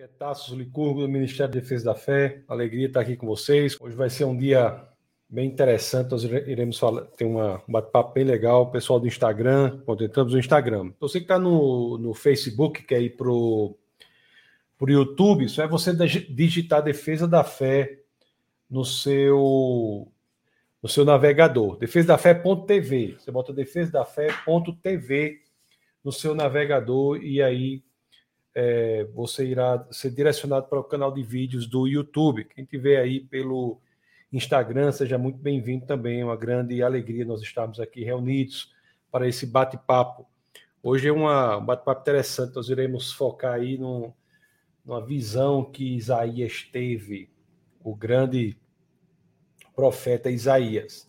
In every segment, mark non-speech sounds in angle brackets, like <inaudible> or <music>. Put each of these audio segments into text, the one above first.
Aqui é Tassos Licurgo, do Ministério da Defesa da Fé. Alegria estar aqui com vocês. Hoje vai ser um dia bem interessante. Nós iremos falar, ter uma, um bate-papo bem legal. O pessoal do Instagram, quando entramos no Instagram. Então, você que está no, no Facebook, quer ir para o YouTube, isso é você digitar Defesa da Fé no seu no seu navegador. Defesa da Fé.tv. Você bota Defesa da Fé.tv no seu navegador e aí é, você irá ser direcionado para o canal de vídeos do YouTube. Quem tiver aí pelo Instagram, seja muito bem-vindo também. É uma grande alegria nós estarmos aqui reunidos para esse bate-papo. Hoje é uma, um bate-papo interessante. Nós iremos focar aí no, numa visão que Isaías teve, o grande profeta Isaías.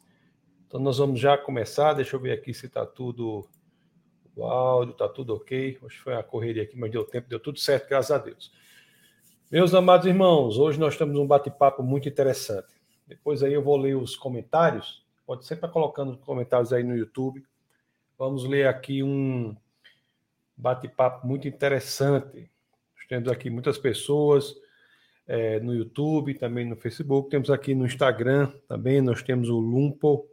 Então nós vamos já começar. Deixa eu ver aqui se está tudo o áudio, tá tudo ok. Hoje foi uma correria aqui, mas deu tempo, deu tudo certo, graças a Deus. Meus amados irmãos, hoje nós temos um bate-papo muito interessante. Depois aí eu vou ler os comentários. Pode sempre estar colocando comentários aí no YouTube. Vamos ler aqui um bate-papo muito interessante. Temos aqui muitas pessoas é, no YouTube, também no Facebook. Temos aqui no Instagram também. Nós temos o Lumpo,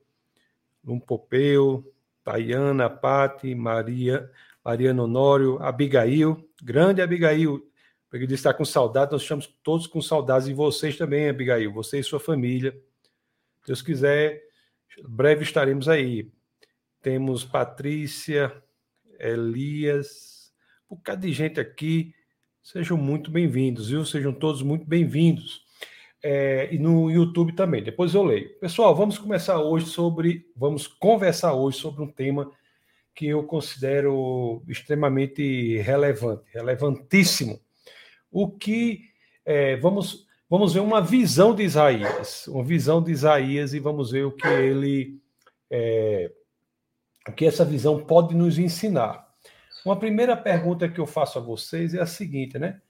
Lumpopeu, Tayana, Pati, Maria, Mariana Honório, Abigail, grande Abigail, porque ele está com saudade, nós estamos todos com saudades e vocês também, Abigail, você e sua família. Deus quiser, breve estaremos aí. Temos Patrícia, Elias, um bocado de gente aqui. Sejam muito bem-vindos, viu? Sejam todos muito bem-vindos é, e no YouTube também. Depois eu leio. Pessoal, vamos começar hoje sobre, vamos conversar hoje sobre um tema que eu considero extremamente relevante, relevantíssimo. O que é, vamos vamos ver uma visão de Isaías, uma visão de Isaías e vamos ver o que ele é, o que essa visão pode nos ensinar. Uma primeira pergunta que eu faço a vocês é a seguinte, né?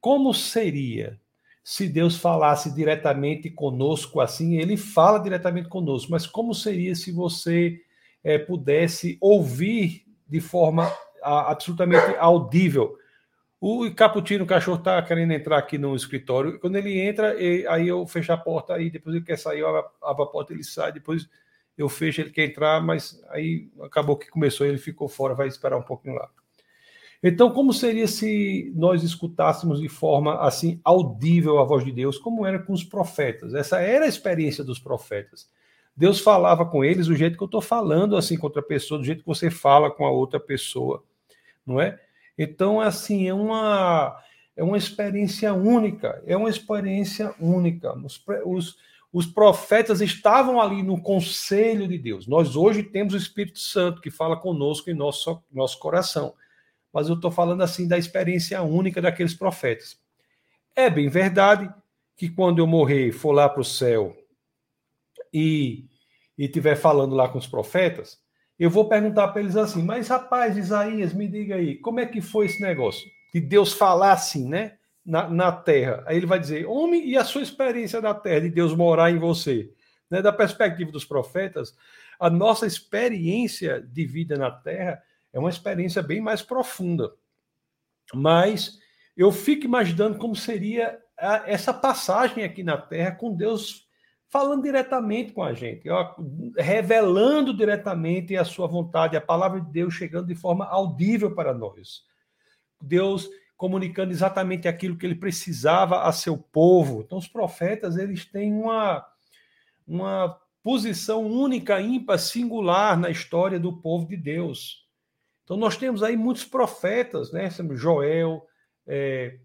Como seria se Deus falasse diretamente conosco assim, ele fala diretamente conosco, mas como seria se você é, pudesse ouvir de forma a, absolutamente audível? O Caputino, o cachorro, está querendo entrar aqui no escritório. Quando ele entra, aí eu fecho a porta, aí depois ele quer sair, eu abro a porta, ele sai, depois eu fecho, ele quer entrar, mas aí acabou que começou, ele ficou fora, vai esperar um pouquinho lá. Então, como seria se nós escutássemos de forma assim audível a voz de Deus, como era com os profetas? Essa era a experiência dos profetas. Deus falava com eles do jeito que eu estou falando assim com outra pessoa, do jeito que você fala com a outra pessoa, não é? Então, assim, é uma é uma experiência única, é uma experiência única. Os, os, os profetas estavam ali no conselho de Deus. Nós hoje temos o Espírito Santo que fala conosco em nosso, nosso coração mas eu estou falando assim da experiência única daqueles profetas. É bem verdade que quando eu morrer, for lá para o céu e estiver falando lá com os profetas, eu vou perguntar para eles assim: mas rapaz, Isaías, me diga aí, como é que foi esse negócio? De Deus falar assim, né? Na, na terra. Aí ele vai dizer: homem, e a sua experiência da terra, de Deus morar em você? Né? Da perspectiva dos profetas, a nossa experiência de vida na terra é uma experiência bem mais profunda. Mas eu fico imaginando como seria essa passagem aqui na Terra com Deus falando diretamente com a gente, revelando diretamente a sua vontade, a palavra de Deus chegando de forma audível para nós. Deus comunicando exatamente aquilo que ele precisava a seu povo. Então os profetas, eles têm uma uma posição única, ímpar, singular na história do povo de Deus. Então, nós temos aí muitos profetas, né? Joel, é,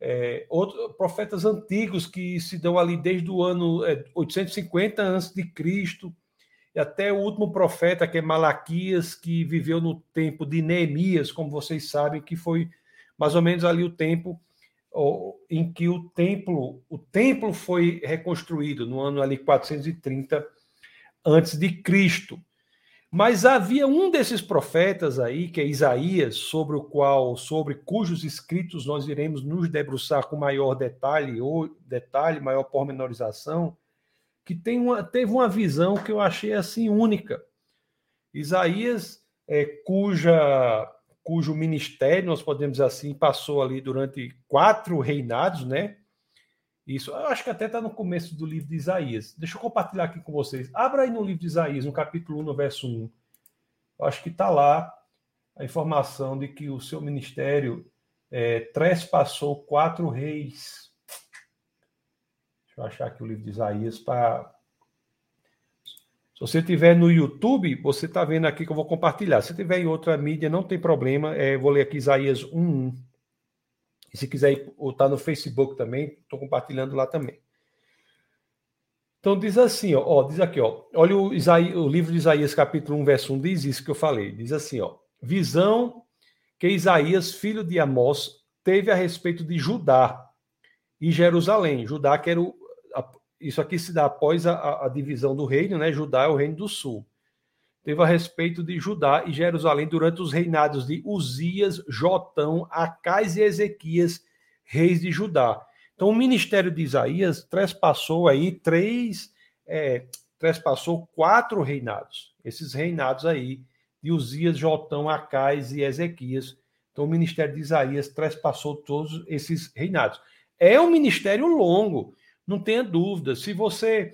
é, outros profetas antigos que se dão ali desde o ano é, 850 a.C., e até o último profeta, que é Malaquias, que viveu no tempo de Neemias, como vocês sabem, que foi mais ou menos ali o tempo em que o templo, o templo foi reconstruído no ano ali 430 antes de Cristo. Mas havia um desses profetas aí, que é Isaías, sobre o qual, sobre cujos escritos nós iremos nos debruçar com maior detalhe ou detalhe, maior pormenorização, que tem uma, teve uma visão que eu achei assim única. Isaías, é, cuja cujo ministério, nós podemos dizer assim, passou ali durante quatro reinados, né? Isso, eu acho que até está no começo do livro de Isaías. Deixa eu compartilhar aqui com vocês. Abra aí no livro de Isaías, no capítulo 1, no verso 1. Eu acho que está lá a informação de que o seu ministério é, trespassou quatro reis. Deixa eu achar aqui o livro de Isaías para. Se você tiver no YouTube, você está vendo aqui que eu vou compartilhar. Se tiver em outra mídia, não tem problema. É, vou ler aqui Isaías 1.1. E se quiser estar no Facebook também, estou compartilhando lá também. Então diz assim, ó, ó diz aqui, ó, olha o, Isaías, o livro de Isaías, capítulo 1, verso 1, diz isso que eu falei. Diz assim, ó, visão que Isaías, filho de Amós, teve a respeito de Judá e Jerusalém. Judá, que era o, a, isso aqui se dá após a, a, divisão do reino, né? Judá é o reino do sul. Teve a respeito de Judá e Jerusalém durante os reinados de Uzias, Jotão, Acais e Ezequias, reis de Judá. Então, o ministério de Isaías trespassou aí três, é, trespassou quatro reinados. Esses reinados aí de Uzias, Jotão, Acais e Ezequias. Então, o ministério de Isaías trespassou todos esses reinados. É um ministério longo, não tenha dúvida. Se você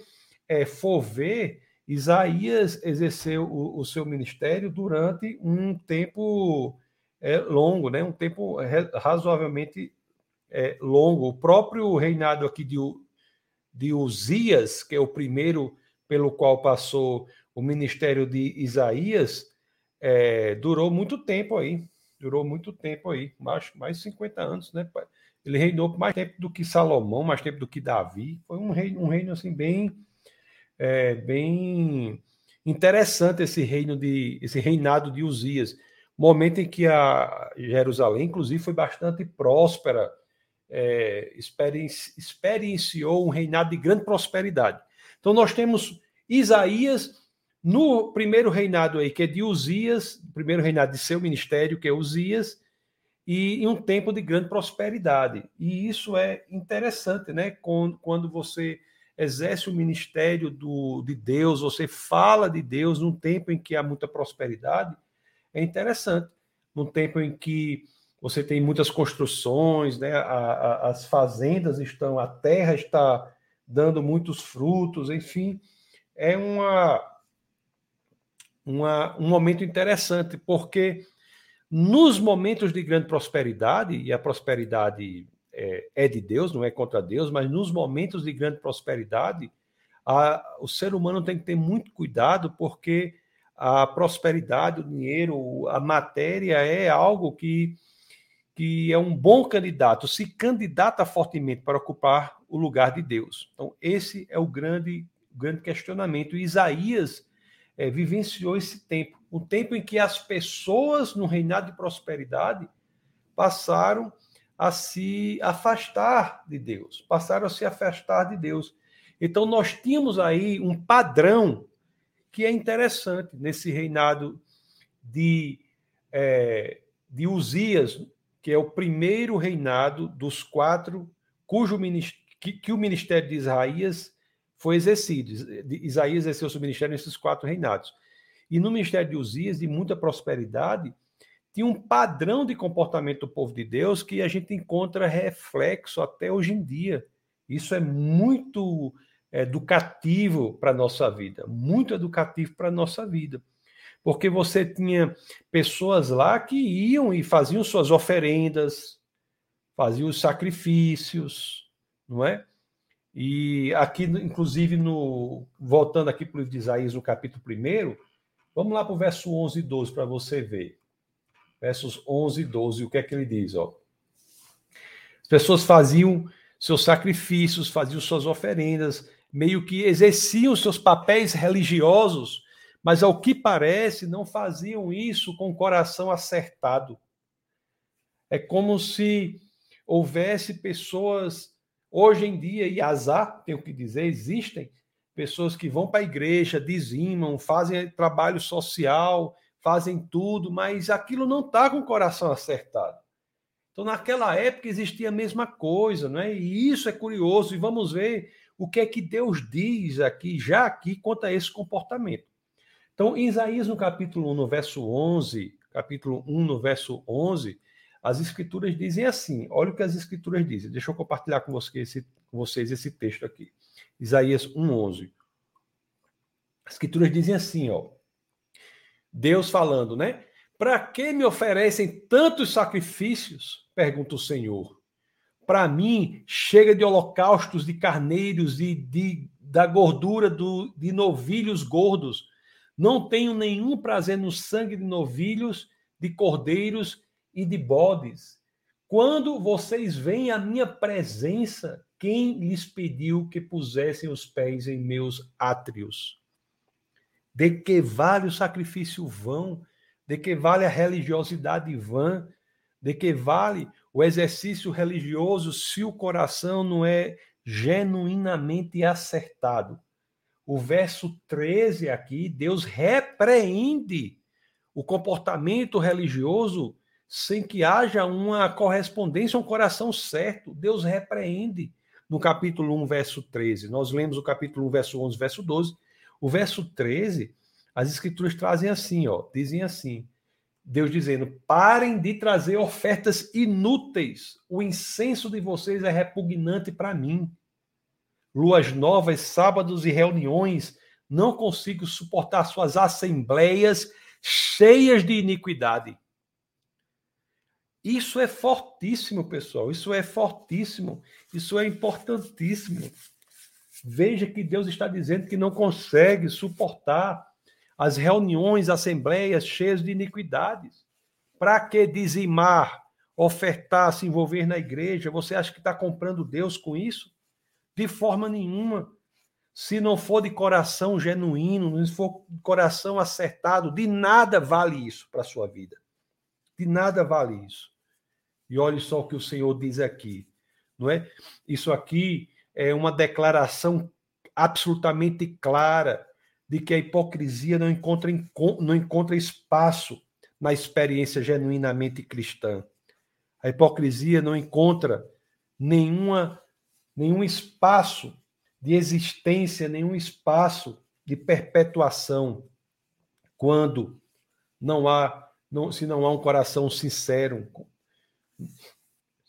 é, for ver, Isaías exerceu o, o, seu ministério durante um tempo é, longo, né? um tempo razoavelmente é, longo. O próprio reinado aqui de, de Uzias, que é o primeiro pelo qual passou o ministério de Isaías, é, durou muito tempo aí. Durou muito tempo aí, mais, mais de 50 anos, né? Ele reinou por mais tempo do que Salomão, mais tempo do que Davi. Foi um reino, um reino assim, bem, é, bem interessante esse reino de esse reinado de Uzias. Momento em que a Jerusalém, inclusive, foi bastante próspera é, experienciou um reinado de grande prosperidade. Então, nós temos Isaías no primeiro reinado aí, que é de Uzias, primeiro reinado de seu ministério, que é Uzias, e em um tempo de grande prosperidade. E isso é interessante, né? Quando você exerce o ministério do, de Deus, você fala de Deus num tempo em que há muita prosperidade, é interessante. Num tempo em que você tem muitas construções, né? A, a, as fazendas estão, a terra está dando muitos frutos, enfim, é uma, uma, um momento interessante, porque nos momentos de grande prosperidade, e a prosperidade é, é de Deus, não é contra Deus, mas nos momentos de grande prosperidade, a, o ser humano tem que ter muito cuidado, porque a prosperidade, o dinheiro, a matéria é algo que que é um bom candidato, se candidata fortemente para ocupar o lugar de Deus. Então, esse é o grande, grande questionamento. Isaías é, vivenciou esse tempo, o tempo em que as pessoas no reinado de prosperidade passaram a se afastar de Deus, passaram a se afastar de Deus. Então, nós tínhamos aí um padrão que é interessante nesse reinado de, é, de Uzias, que é o primeiro reinado dos quatro cujo que, que o ministério de Isaías foi exercido. Isaías exerceu seu ministério nesses quatro reinados. E no ministério de Uzias, de muita prosperidade, tinha um padrão de comportamento do povo de Deus que a gente encontra reflexo até hoje em dia. Isso é muito educativo para a nossa vida, muito educativo para a nossa vida porque você tinha pessoas lá que iam e faziam suas oferendas, faziam os sacrifícios, não é? E aqui, inclusive, no voltando aqui para o livro de Isaías, no capítulo 1, vamos lá para o verso 11 e 12 para você ver. Versos 11 e 12, o que é que ele diz? Ó? As pessoas faziam seus sacrifícios, faziam suas oferendas, meio que exerciam seus papéis religiosos mas ao que parece não faziam isso com o coração acertado. É como se houvesse pessoas hoje em dia, e azar, tenho que dizer, existem pessoas que vão para a igreja, dizimam, fazem trabalho social, fazem tudo, mas aquilo não está com o coração acertado. Então, naquela época existia a mesma coisa, não é? E isso é curioso, e vamos ver o que é que Deus diz aqui, já aqui, quanto a esse comportamento. Então, em Isaías, no capítulo 1, no verso 11, capítulo 1, no verso 11, as escrituras dizem assim: olha o que as escrituras dizem. Deixa eu compartilhar com vocês esse, com vocês esse texto aqui. Isaías 1:11. As escrituras dizem assim, ó. Deus falando, né? Para que me oferecem tantos sacrifícios? Pergunta o Senhor. Para mim, chega de holocaustos de carneiros e de, da gordura do, de novilhos gordos. Não tenho nenhum prazer no sangue de novilhos, de cordeiros e de bodes. Quando vocês veem a minha presença, quem lhes pediu que pusessem os pés em meus átrios? De que vale o sacrifício vão? De que vale a religiosidade vã? De que vale o exercício religioso se o coração não é genuinamente acertado? O verso 13 aqui, Deus repreende o comportamento religioso sem que haja uma correspondência, um coração certo. Deus repreende no capítulo 1, verso 13. Nós lemos o capítulo 1, verso 11, verso 12. O verso 13, as escrituras trazem assim, ó, dizem assim: Deus dizendo: parem de trazer ofertas inúteis. O incenso de vocês é repugnante para mim. Luas novas, sábados e reuniões, não consigo suportar suas assembleias cheias de iniquidade. Isso é fortíssimo, pessoal. Isso é fortíssimo. Isso é importantíssimo. Veja que Deus está dizendo que não consegue suportar as reuniões, assembleias cheias de iniquidades. Para que dizimar, ofertar, se envolver na igreja? Você acha que está comprando Deus com isso? De forma nenhuma. Se não for de coração genuíno, não for de coração acertado, de nada vale isso para a sua vida. De nada vale isso. E olhe só o que o Senhor diz aqui, não é? Isso aqui é uma declaração absolutamente clara de que a hipocrisia não encontra, não encontra espaço na experiência genuinamente cristã. A hipocrisia não encontra nenhuma, nenhum espaço de existência, nenhum espaço de perpetuação quando não há, não, se não há um coração sincero,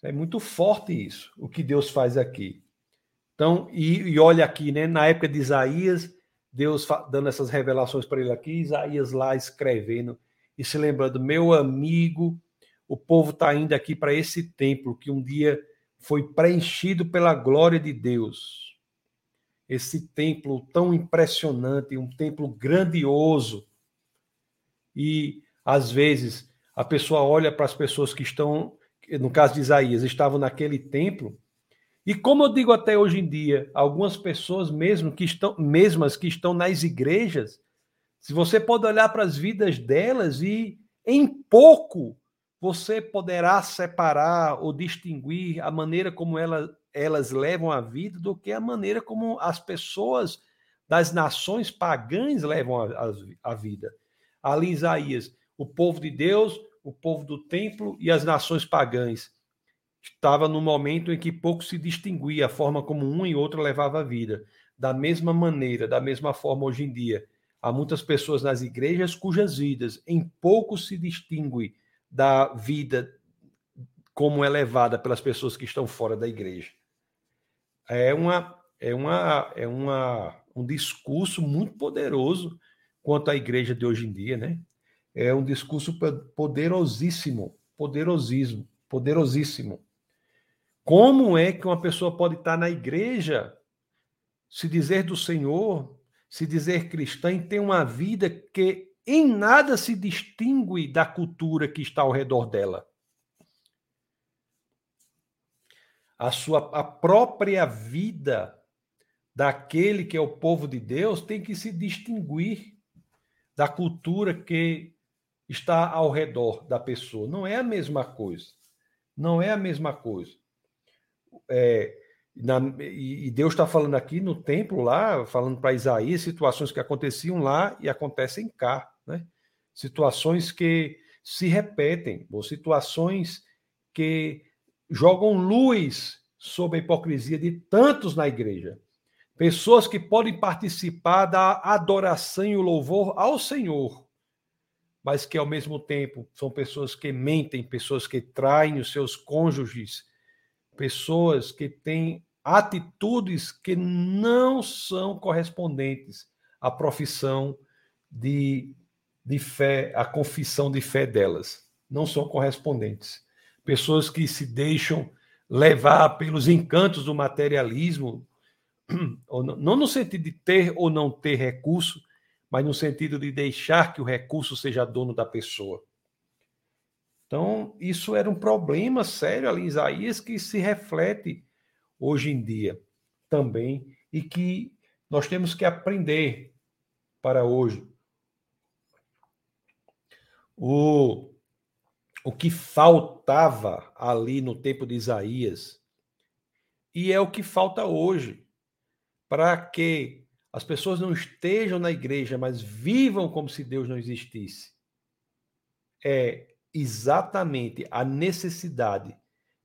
é muito forte isso, o que Deus faz aqui. Então, e, e olha aqui, né? Na época de Isaías, Deus dando essas revelações para ele aqui, Isaías lá escrevendo e se lembrando, meu amigo, o povo está indo aqui para esse templo que um dia foi preenchido pela glória de Deus. Esse templo tão impressionante, um templo grandioso. E às vezes a pessoa olha para as pessoas que estão no caso de Isaías, estavam naquele templo. E como eu digo até hoje em dia, algumas pessoas mesmo que estão, mesmas que estão nas igrejas, se você pode olhar para as vidas delas e em pouco você poderá separar ou distinguir a maneira como ela, elas levam a vida do que a maneira como as pessoas das nações pagãs levam a, a, a vida. Ali Isaías, o povo de Deus o povo do templo e as nações pagãs. Estava no momento em que pouco se distinguia a forma como um e outro levava a vida. Da mesma maneira, da mesma forma hoje em dia, há muitas pessoas nas igrejas cujas vidas em pouco se distingue da vida como é levada pelas pessoas que estão fora da igreja. É uma é uma é uma um discurso muito poderoso quanto à igreja de hoje em dia, né? é um discurso poderosíssimo, poderosíssimo, poderosíssimo. Como é que uma pessoa pode estar na igreja, se dizer do Senhor, se dizer cristã e ter uma vida que em nada se distingue da cultura que está ao redor dela? A sua a própria vida daquele que é o povo de Deus tem que se distinguir da cultura que está ao redor da pessoa. Não é a mesma coisa. Não é a mesma coisa. É, na, e Deus está falando aqui no templo lá, falando para Isaías, situações que aconteciam lá e acontecem cá, né? Situações que se repetem, ou situações que jogam luz sobre a hipocrisia de tantos na igreja. Pessoas que podem participar da adoração e o louvor ao Senhor, mas que ao mesmo tempo são pessoas que mentem, pessoas que traem os seus cônjuges, pessoas que têm atitudes que não são correspondentes à profissão de, de fé, à confissão de fé delas. Não são correspondentes. Pessoas que se deixam levar pelos encantos do materialismo, <clears throat> não no sentido de ter ou não ter recurso, mas no sentido de deixar que o recurso seja dono da pessoa. Então, isso era um problema sério ali em Isaías que se reflete hoje em dia também e que nós temos que aprender para hoje. O, o que faltava ali no tempo de Isaías e é o que falta hoje para que as pessoas não estejam na igreja, mas vivam como se Deus não existisse. É exatamente a necessidade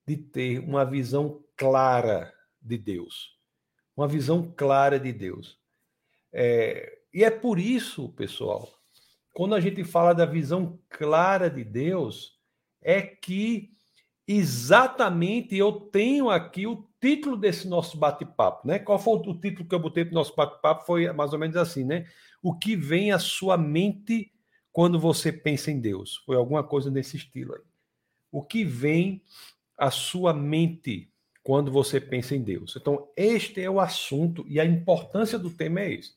de ter uma visão clara de Deus. Uma visão clara de Deus. É, e é por isso, pessoal, quando a gente fala da visão clara de Deus, é que exatamente eu tenho aqui o título desse nosso bate-papo, né? Qual foi o título que eu botei para o nosso bate-papo? Foi mais ou menos assim, né? O que vem à sua mente quando você pensa em Deus? Foi alguma coisa nesse estilo aí. O que vem à sua mente quando você pensa em Deus? Então, este é o assunto e a importância do tema é esse.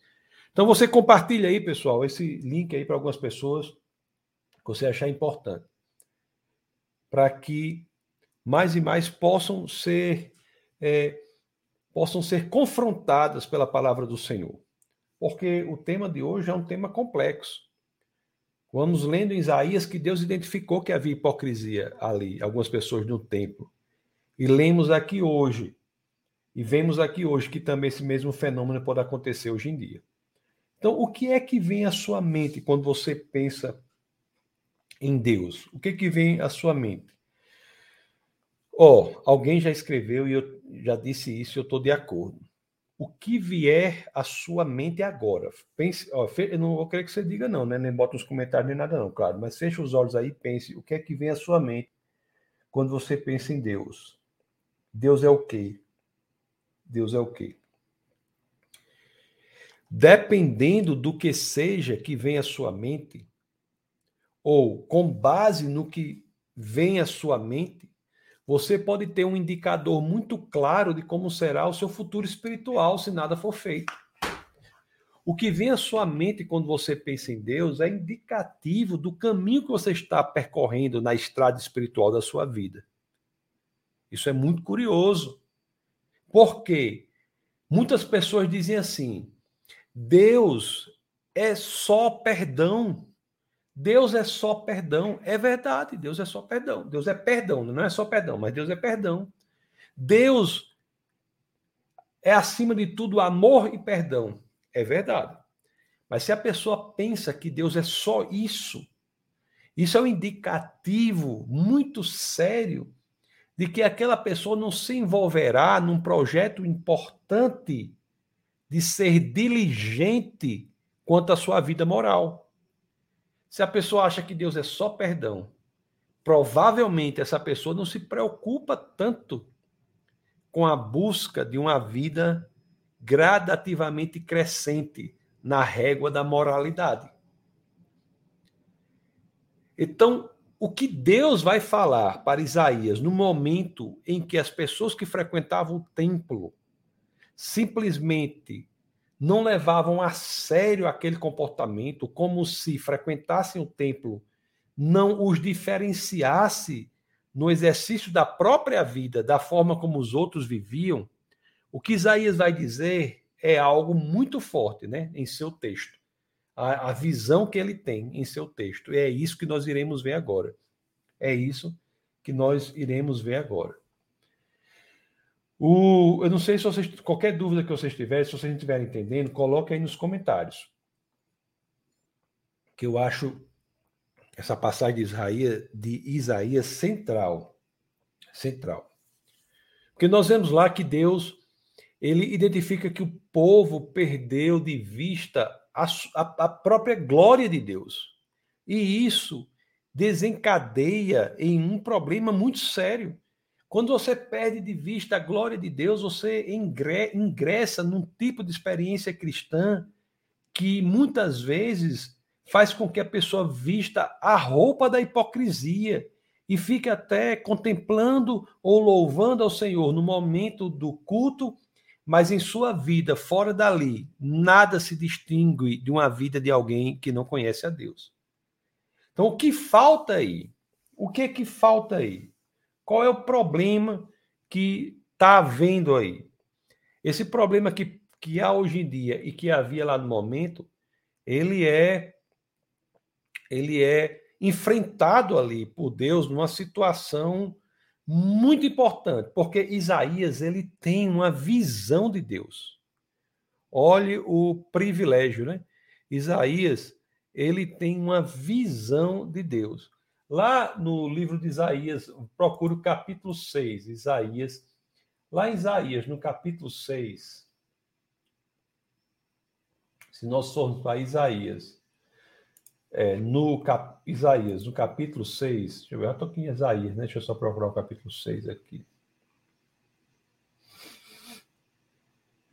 Então, você compartilha aí, pessoal, esse link aí para algumas pessoas que você achar importante. Para que mais e mais possam ser é, possam ser confrontadas pela palavra do Senhor. Porque o tema de hoje é um tema complexo. Vamos lendo em Isaías que Deus identificou que havia hipocrisia ali, algumas pessoas no templo. E lemos aqui hoje, e vemos aqui hoje que também esse mesmo fenômeno pode acontecer hoje em dia. Então, o que é que vem à sua mente quando você pensa em Deus? O que, que vem à sua mente? Ó, oh, alguém já escreveu e eu já disse isso, eu estou de acordo. O que vier à sua mente agora. Pense, ó, eu não vou querer que você diga não, né? Nem bota nos comentários nem nada não, claro. Mas feche os olhos aí e pense o que é que vem à sua mente quando você pensa em Deus. Deus é o quê? Deus é o quê? Dependendo do que seja que vem à sua mente, ou com base no que vem à sua mente, você pode ter um indicador muito claro de como será o seu futuro espiritual se nada for feito. O que vem à sua mente quando você pensa em Deus é indicativo do caminho que você está percorrendo na estrada espiritual da sua vida. Isso é muito curioso. Porque muitas pessoas dizem assim: Deus é só perdão. Deus é só perdão. É verdade, Deus é só perdão. Deus é perdão, não é só perdão, mas Deus é perdão. Deus é acima de tudo amor e perdão. É verdade. Mas se a pessoa pensa que Deus é só isso, isso é um indicativo muito sério de que aquela pessoa não se envolverá num projeto importante de ser diligente quanto à sua vida moral. Se a pessoa acha que Deus é só perdão, provavelmente essa pessoa não se preocupa tanto com a busca de uma vida gradativamente crescente na régua da moralidade. Então, o que Deus vai falar para Isaías no momento em que as pessoas que frequentavam o templo simplesmente não levavam a sério aquele comportamento, como se frequentassem o templo não os diferenciasse no exercício da própria vida, da forma como os outros viviam, o que Isaías vai dizer é algo muito forte né, em seu texto. A, a visão que ele tem em seu texto. E é isso que nós iremos ver agora. É isso que nós iremos ver agora. O, eu não sei se vocês, qualquer dúvida que vocês tiverem, se vocês não estiverem entendendo, coloque aí nos comentários. Que eu acho essa passagem de Isaías, de Isaías central. Central. Porque nós vemos lá que Deus ele identifica que o povo perdeu de vista a, a, a própria glória de Deus. E isso desencadeia em um problema muito sério. Quando você perde de vista a glória de Deus, você ingressa num tipo de experiência cristã que muitas vezes faz com que a pessoa vista a roupa da hipocrisia e fique até contemplando ou louvando ao Senhor no momento do culto, mas em sua vida fora dali, nada se distingue de uma vida de alguém que não conhece a Deus. Então, o que falta aí? O que é que falta aí? Qual é o problema que está havendo aí? Esse problema que, que há hoje em dia e que havia lá no momento, ele é ele é enfrentado ali por Deus numa situação muito importante, porque Isaías ele tem uma visão de Deus. Olhe o privilégio, né? Isaías ele tem uma visão de Deus. Lá no livro de Isaías, procure o capítulo 6, Isaías. Lá em Isaías, no capítulo 6, se nós formos para Isaías, é, no cap... Isaías, no capítulo 6, deixa eu ver, eu estou aqui em Isaías, né? deixa eu só procurar o capítulo 6 aqui.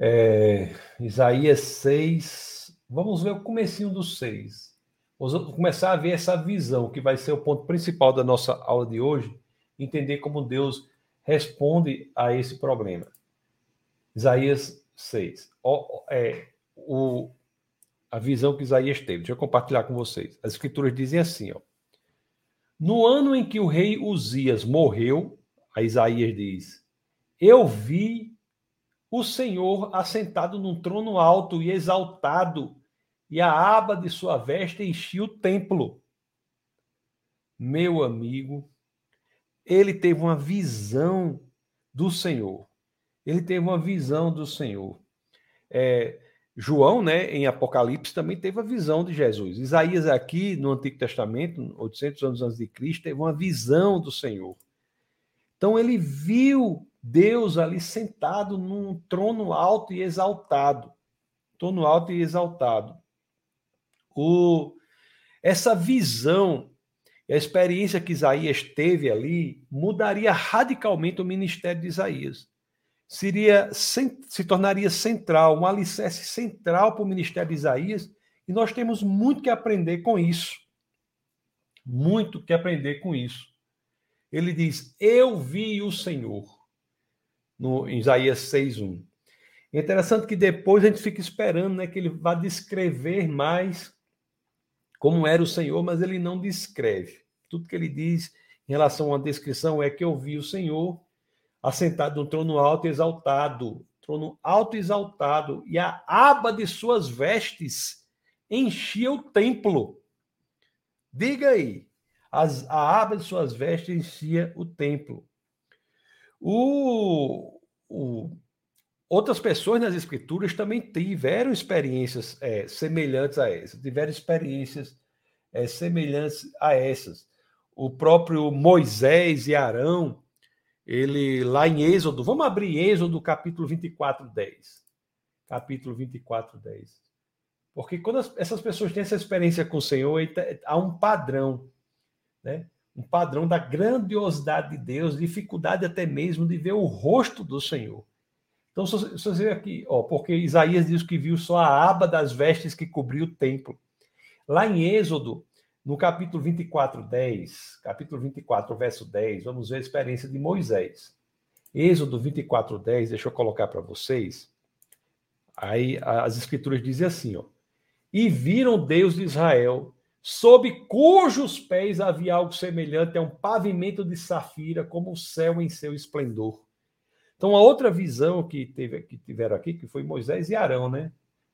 É, Isaías 6, vamos ver o comecinho do 6. Vamos começar a ver essa visão, que vai ser o ponto principal da nossa aula de hoje, entender como Deus responde a esse problema. Isaías 6. O, é, o, a visão que Isaías teve. Deixa eu compartilhar com vocês. As escrituras dizem assim, ó. No ano em que o rei Uzias morreu, a Isaías diz: Eu vi o Senhor assentado num trono alto e exaltado, e a aba de sua veste enchia o templo. Meu amigo, ele teve uma visão do Senhor. Ele teve uma visão do Senhor. É, João, né, em Apocalipse, também teve a visão de Jesus. Isaías, aqui no Antigo Testamento, 800 anos antes de Cristo, teve uma visão do Senhor. Então, ele viu Deus ali sentado num trono alto e exaltado. Trono alto e exaltado. O, essa visão, a experiência que Isaías teve ali, mudaria radicalmente o ministério de Isaías seria se tornaria central, um alicerce central para o ministério de Isaías, e nós temos muito que aprender com isso. Muito que aprender com isso. Ele diz: Eu vi o Senhor, no em Isaías 6:1. É interessante que depois a gente fica esperando né, que ele vá descrever mais como era o Senhor, mas ele não descreve. Tudo que ele diz em relação uma descrição é que eu vi o Senhor assentado no trono alto e exaltado, trono alto e exaltado, e a aba de suas vestes enchia o templo. Diga aí, as, a aba de suas vestes enchia o templo. O, o, outras pessoas nas escrituras também tiveram experiências é, semelhantes a essas, tiveram experiências é, semelhantes a essas. O próprio Moisés e Arão ele lá em Êxodo, vamos abrir Êxodo capítulo 24, 10. Capítulo 24, 10. Porque quando as, essas pessoas têm essa experiência com o Senhor, há um padrão, né? Um padrão da grandiosidade de Deus, dificuldade até mesmo de ver o rosto do Senhor. Então, se você vê aqui, ó, porque Isaías diz que viu só a aba das vestes que cobriu o templo. Lá em Êxodo, no capítulo 24, 10, capítulo 24, verso 10, vamos ver a experiência de Moisés. Êxodo 24, 10, deixa eu colocar para vocês. Aí as escrituras dizem assim, ó. E viram Deus de Israel, sob cujos pés havia algo semelhante a um pavimento de safira, como o céu em seu esplendor. Então, a outra visão que, teve, que tiveram aqui, que foi Moisés e Arão, né?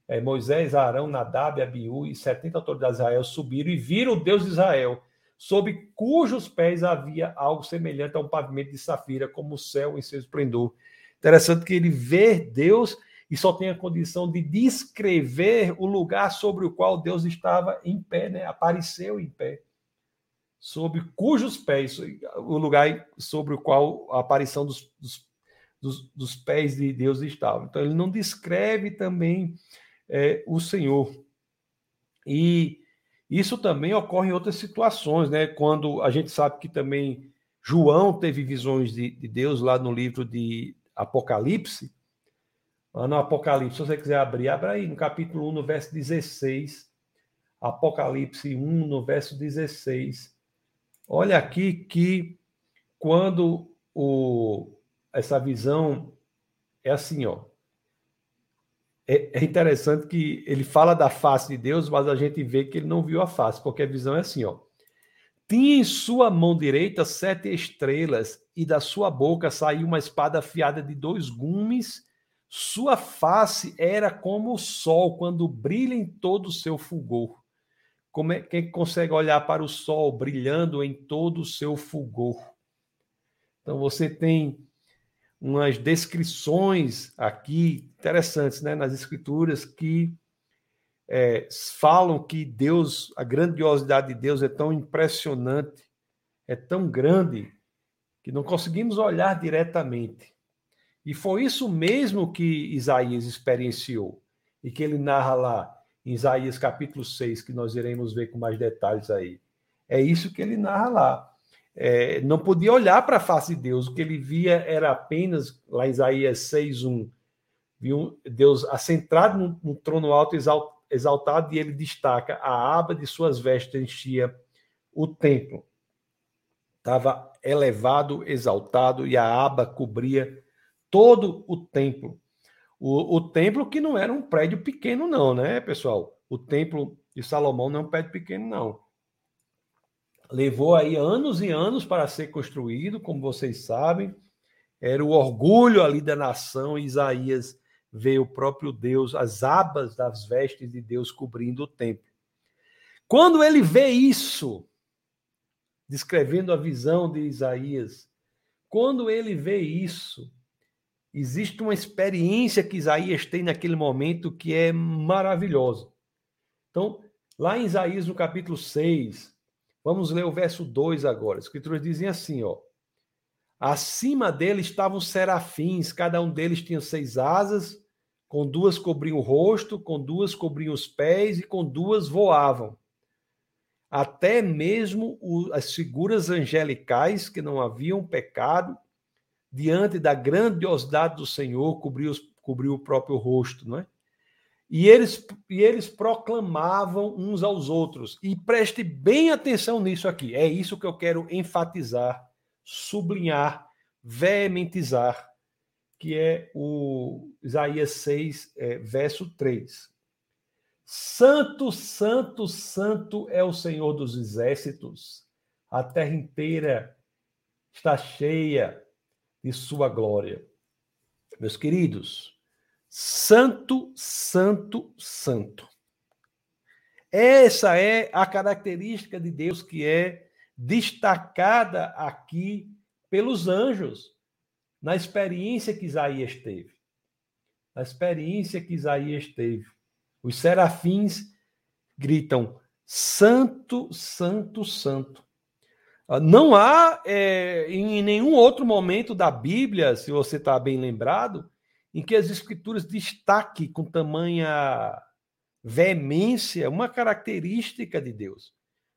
é, Moisés, Arão, Nadab, Abiú e 70 autoridades de Israel subiram e viram o Deus de Israel, sob cujos pés havia algo semelhante a um pavimento de safira, como o céu em seu esplendor. Interessante que ele vê Deus e só tem a condição de descrever o lugar sobre o qual Deus estava em pé, né? apareceu em pé. Sob cujos pés, o lugar sobre o qual a aparição dos, dos, dos, dos pés de Deus estava. Então, ele não descreve também é, o Senhor. E, Isso também ocorre em outras situações, né? Quando a gente sabe que também João teve visões de, de Deus lá no livro de Apocalipse. Lá no Apocalipse, se você quiser abrir, abra aí no capítulo 1, no verso 16. Apocalipse 1, no verso 16. Olha aqui que quando o, essa visão é assim, ó. É, é, interessante que ele fala da face de Deus, mas a gente vê que ele não viu a face, porque a visão é assim, ó. Tinha em sua mão direita sete estrelas, e da sua boca saiu uma espada afiada de dois gumes. Sua face era como o sol quando brilha em todo o seu fulgor. Como é, quem consegue olhar para o sol brilhando em todo o seu fulgor? Então você tem umas descrições aqui interessantes né, nas escrituras que é, falam que Deus, a grandiosidade de Deus é tão impressionante, é tão grande, que não conseguimos olhar diretamente. E foi isso mesmo que Isaías experienciou, e que ele narra lá em Isaías capítulo 6, que nós iremos ver com mais detalhes aí. É isso que ele narra lá é, não podia olhar para a face de Deus, o que ele via era apenas, lá em Isaías 6,1, viu Deus assentado no, no trono alto exaltado, e ele destaca: a aba de suas vestes enchia o templo. Estava elevado, exaltado, e a aba cobria todo o templo. O, o templo que não era um prédio pequeno, não, né, pessoal? O templo de Salomão não é um prédio pequeno, não levou aí anos e anos para ser construído, como vocês sabem. Era o orgulho ali da nação. Isaías vê o próprio Deus, as abas das vestes de Deus cobrindo o templo. Quando ele vê isso, descrevendo a visão de Isaías, quando ele vê isso, existe uma experiência que Isaías tem naquele momento que é maravilhosa. Então, lá em Isaías, no capítulo 6, Vamos ler o verso 2 agora. As escrituras dizem assim, ó. Acima dele estavam serafins, cada um deles tinha seis asas, com duas cobriam o rosto, com duas cobriam os pés e com duas voavam. Até mesmo as figuras angelicais que não haviam pecado, diante da grandiosidade do Senhor, cobriu, cobriu o próprio rosto, não é? E eles, e eles proclamavam uns aos outros. E preste bem atenção nisso aqui. É isso que eu quero enfatizar, sublinhar, veementizar, que é o Isaías 6, é, verso 3. Santo, santo, santo é o Senhor dos exércitos. A terra inteira está cheia de sua glória. Meus queridos, Santo, Santo, Santo. Essa é a característica de Deus que é destacada aqui pelos anjos, na experiência que Isaías teve. Na experiência que Isaías teve. Os serafins gritam: Santo, Santo, Santo. Ah, não há é, em nenhum outro momento da Bíblia, se você está bem lembrado, em que as escrituras destaquem com tamanha veemência uma característica de Deus.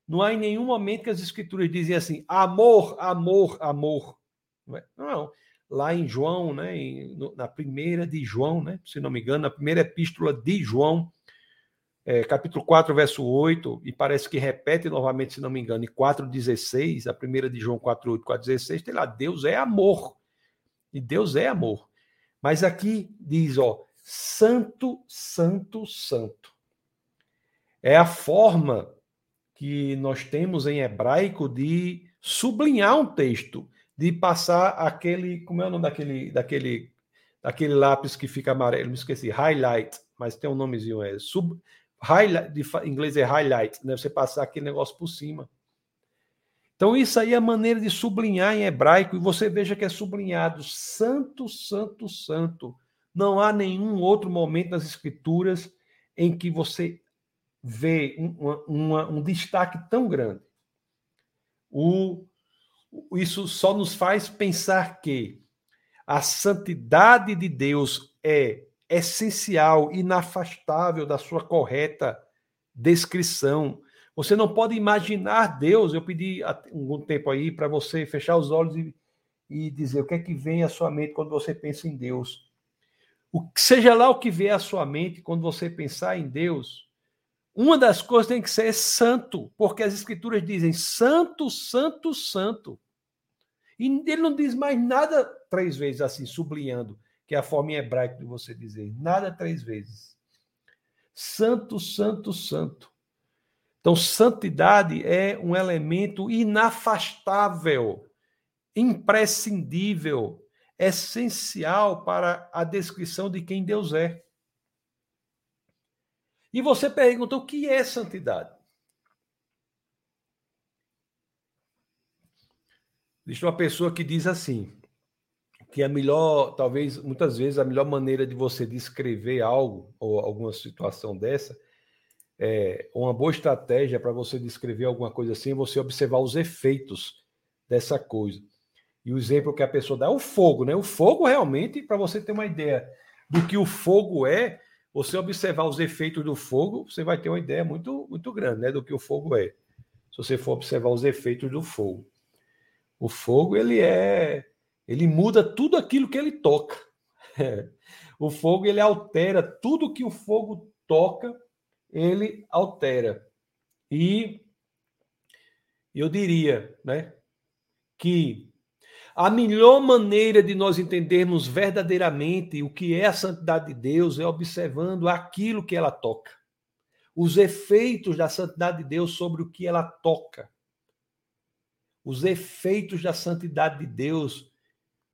Não há em nenhum momento que as escrituras dizem assim, amor, amor, amor. Não, é? lá em João, né, na primeira de João, né, se não me engano, na primeira epístola de João, é, capítulo 4, verso 8, e parece que repete novamente, se não me engano, em 4,16, a primeira de João 4, 8, 4,16, tem lá, Deus é amor. E Deus é amor. Mas aqui diz, ó, santo, santo, santo. É a forma que nós temos em hebraico de sublinhar um texto, de passar aquele, como é o nome daquele, daquele, daquele lápis que fica amarelo? Me esqueci, highlight, mas tem um nomezinho é sub, highlight, de, inglês é highlight, né? Você passar aquele negócio por cima. Então, isso aí é a maneira de sublinhar em hebraico, e você veja que é sublinhado santo, santo, santo. Não há nenhum outro momento nas escrituras em que você vê uma, um destaque tão grande. O, isso só nos faz pensar que a santidade de Deus é essencial, inafastável da sua correta descrição Você não pode imaginar Deus. Eu pedi algum tempo aí para você fechar os olhos e, e dizer o que é que vem à sua mente quando você pensa em Deus. O, seja lá o que vier à sua mente quando você pensar em Deus, uma das coisas tem que ser santo, porque as escrituras dizem santo, santo, santo. E ele não diz mais nada três vezes assim, sublinhando, que é a forma em hebraico de você dizer. Nada três vezes. Santo, santo, santo. Então, santidade é um elemento inafastável, imprescindível, essencial para a descrição de quem Deus é. E você pergunta o que é santidade? Existe uma pessoa que diz assim, que a melhor, talvez, muitas vezes, a melhor maneira de você descrever algo, ou alguma situação dessa, é uma boa estratégia para você descrever alguma coisa assim, é você observar os efeitos dessa coisa. E o exemplo que a pessoa dá é o fogo, né? O fogo realmente, para você ter uma ideia do que o fogo é, você observar os efeitos do fogo, você vai ter uma ideia muito, muito grande, né? Do que o fogo é. Se você for observar os efeitos do fogo. O fogo, ele é. Ele muda tudo aquilo que ele toca. <laughs> o fogo, ele altera tudo que o fogo toca, ele altera. E eu diria, né, que a melhor maneira de nós entendermos verdadeiramente o que é a santidade de Deus é observando aquilo que ela toca. Os efeitos da santidade de Deus sobre o que ela toca os efeitos da santidade de Deus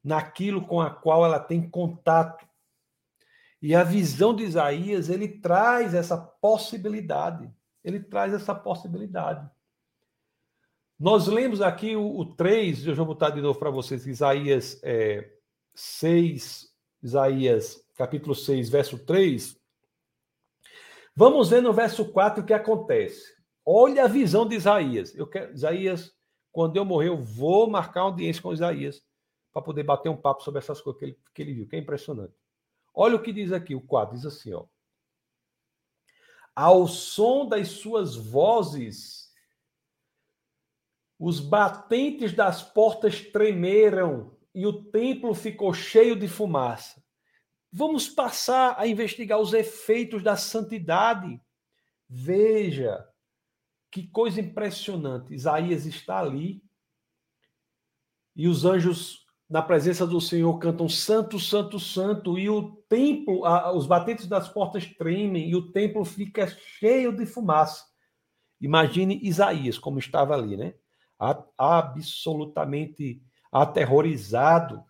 naquilo com a qual ela tem contato. E a visão de Isaías, ele traz essa possibilidade. Ele traz essa possibilidade. Nós lemos aqui o, o 3, eu vou botar de novo para vocês, Isaías é, 6, Isaías capítulo 6, verso 3. Vamos ver no verso 4 o que acontece. Olha a visão de Isaías. Eu quero, Isaías quando eu morrer, eu vou marcar audiência com Isaías para poder bater um papo sobre essas coisas que ele, que ele viu, que é impressionante. Olha o que diz aqui, o quadro diz assim, ó. Ao som das suas vozes, os batentes das portas tremeram e o templo ficou cheio de fumaça. Vamos passar a investigar os efeitos da santidade. Veja, que coisa impressionante. Isaías está ali e os anjos, na presença do Senhor, cantam Santo, Santo, Santo, e o templo, os batentes das portas tremem e o templo fica cheio de fumaça. Imagine Isaías como estava ali, né? Absolutamente aterrorizado.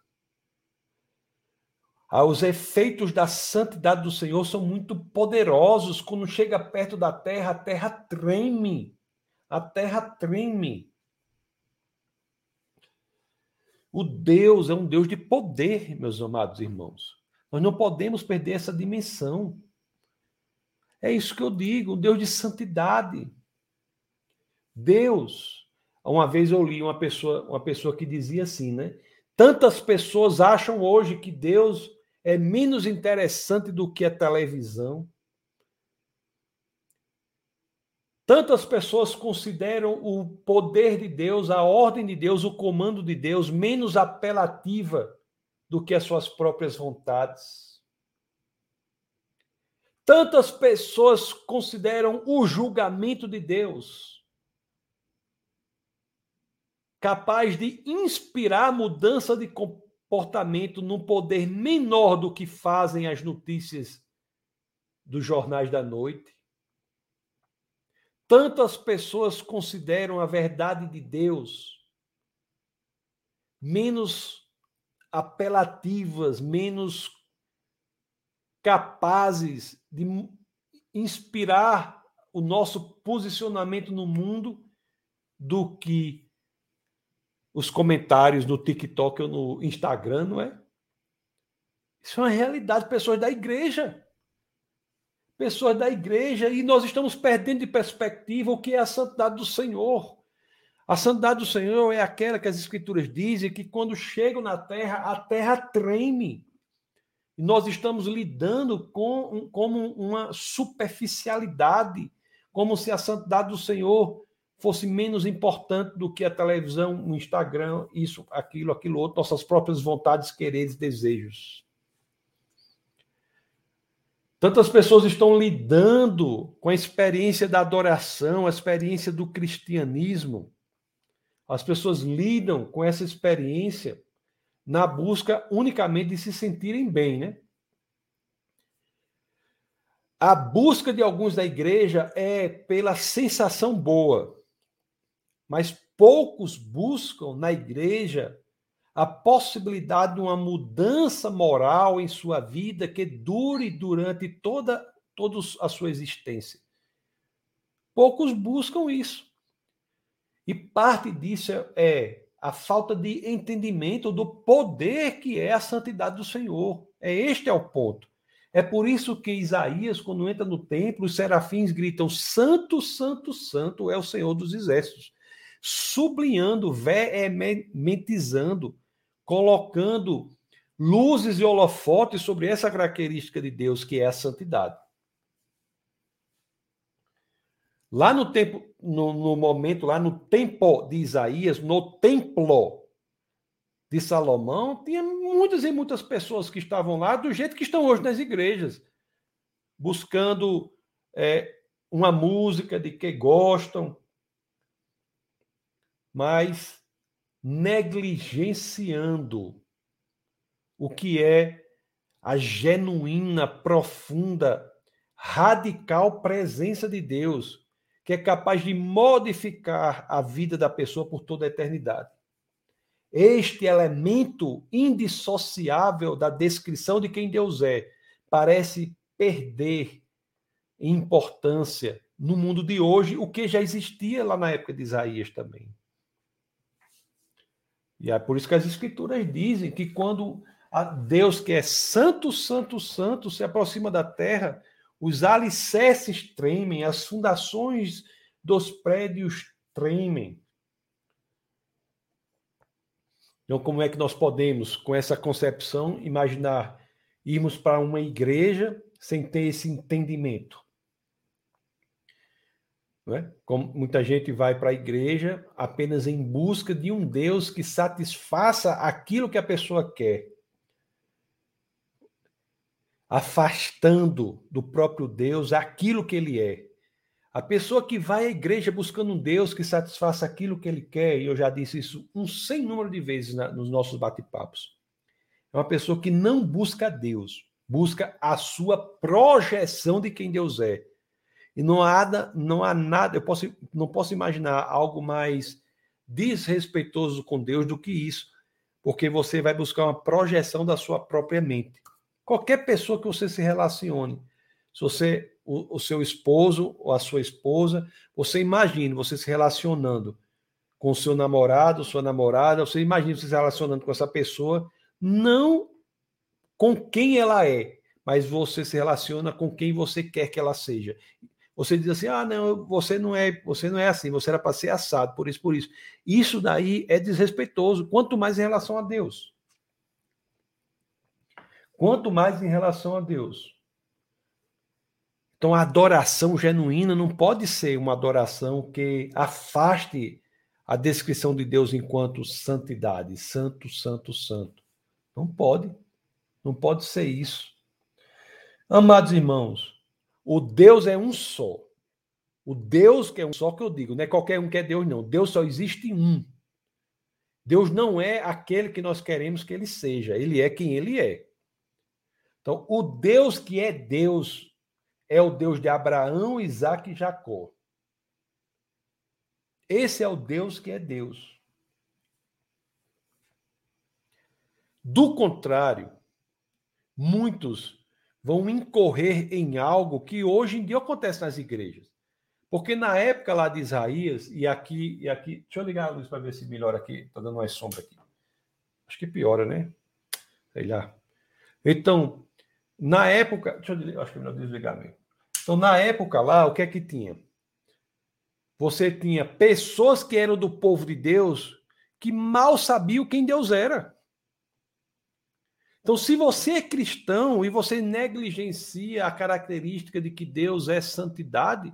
Ah, os efeitos da santidade do Senhor são muito poderosos. Quando chega perto da terra, a terra treme. A terra treme. O Deus é um Deus de poder, meus amados irmãos. Nós não podemos perder essa dimensão. É isso que eu digo, um Deus de santidade. Deus. Uma vez eu li uma pessoa, uma pessoa que dizia assim, né? Tantas pessoas acham hoje que Deus é menos interessante do que a televisão. Tantas pessoas consideram o poder de Deus, a ordem de Deus, o comando de Deus menos apelativa do que as suas próprias vontades. Tantas pessoas consideram o julgamento de Deus capaz de inspirar mudança de comportamento num poder menor do que fazem as notícias dos jornais da noite. Tantas pessoas consideram a verdade de Deus menos apelativas, menos capazes de inspirar o nosso posicionamento no mundo do que os comentários no TikTok ou no Instagram, não é? Isso é uma realidade. Pessoas da igreja. Pessoas da igreja. E nós estamos perdendo de perspectiva o que é a santidade do Senhor. A santidade do Senhor é aquela que as Escrituras dizem que quando chegam na terra, a terra treme. E nós estamos lidando com como uma superficialidade, como se a santidade do Senhor fosse menos importante do que a televisão, o Instagram, isso, aquilo, aquilo outro, nossas próprias vontades, quereres, desejos. Tantas pessoas estão lidando com a experiência da adoração, a experiência do cristianismo. As pessoas lidam com essa experiência na busca unicamente de se sentirem bem, né? A busca de alguns da igreja é pela sensação boa mas poucos buscam na igreja a possibilidade de uma mudança moral em sua vida que dure durante toda, toda a sua existência. Poucos buscam isso. E parte disso é, é a falta de entendimento do poder que é a santidade do Senhor. É este é o ponto. É por isso que Isaías, quando entra no templo, os serafins gritam: Santo, Santo, Santo é o Senhor dos exércitos sublinhando, veementizando, colocando luzes e holofotes sobre essa característica de Deus, que é a santidade. Lá no tempo, no, no momento, lá no tempo de Isaías, no templo de Salomão, tinha muitas e muitas pessoas que estavam lá do jeito que estão hoje nas igrejas, buscando é, uma música de que gostam, mas negligenciando o que é a genuína, profunda, radical presença de Deus, que é capaz de modificar a vida da pessoa por toda a eternidade. Este elemento indissociável da descrição de quem Deus é parece perder importância no mundo de hoje, o que já existia lá na época de Isaías também. E é por isso que as escrituras dizem que quando Deus, que é santo, santo, santo, se aproxima da terra, os alicerces tremem, as fundações dos prédios tremem. Então, como é que nós podemos, com essa concepção, imaginar irmos para uma igreja sem ter esse entendimento? Né? Como muita gente vai para a igreja apenas em busca de um Deus que satisfaça aquilo que a pessoa quer, afastando do próprio Deus aquilo que ele é. A pessoa que vai à igreja buscando um Deus que satisfaça aquilo que ele quer, e eu já disse isso um sem número de vezes na, nos nossos bate-papos, é uma pessoa que não busca Deus, busca a sua projeção de quem Deus é e não há, não há nada, eu posso, não posso imaginar algo mais desrespeitoso com Deus do que isso, porque você vai buscar uma projeção da sua própria mente. Qualquer pessoa que você se relacione, se você, o, o seu esposo ou a sua esposa, você imagine você se relacionando com o seu namorado, sua namorada, você imagina você se relacionando com essa pessoa, não com quem ela é, mas você se relaciona com quem você quer que ela seja. Você diz assim: "Ah, não, você não é, você não é assim, você era para ser assado, por isso, por isso". Isso daí é desrespeitoso, quanto mais em relação a Deus. Quanto mais em relação a Deus. Então a adoração genuína não pode ser uma adoração que afaste a descrição de Deus enquanto santidade, santo, santo, santo. Não pode. Não pode ser isso. Amados irmãos, o Deus é um só. O Deus que é um só que eu digo, não é qualquer um que é Deus, não. Deus só existe um. Deus não é aquele que nós queremos que ele seja, ele é quem ele é. Então, o Deus que é Deus é o Deus de Abraão, Isaac e Jacó. Esse é o Deus que é Deus. Do contrário, muitos vão incorrer em algo que hoje em dia acontece nas igrejas. Porque na época lá de Isaías, e aqui, e aqui, deixa eu ligar a luz para ver se melhora aqui, está dando mais sombra aqui. Acho que piora, né? Sei lá. Então, na época, deixa eu acho que é melhor desligar mesmo. Então, na época lá, o que é que tinha? Você tinha pessoas que eram do povo de Deus que mal sabiam quem Deus era. Então, se você é cristão e você negligencia a característica de que Deus é santidade,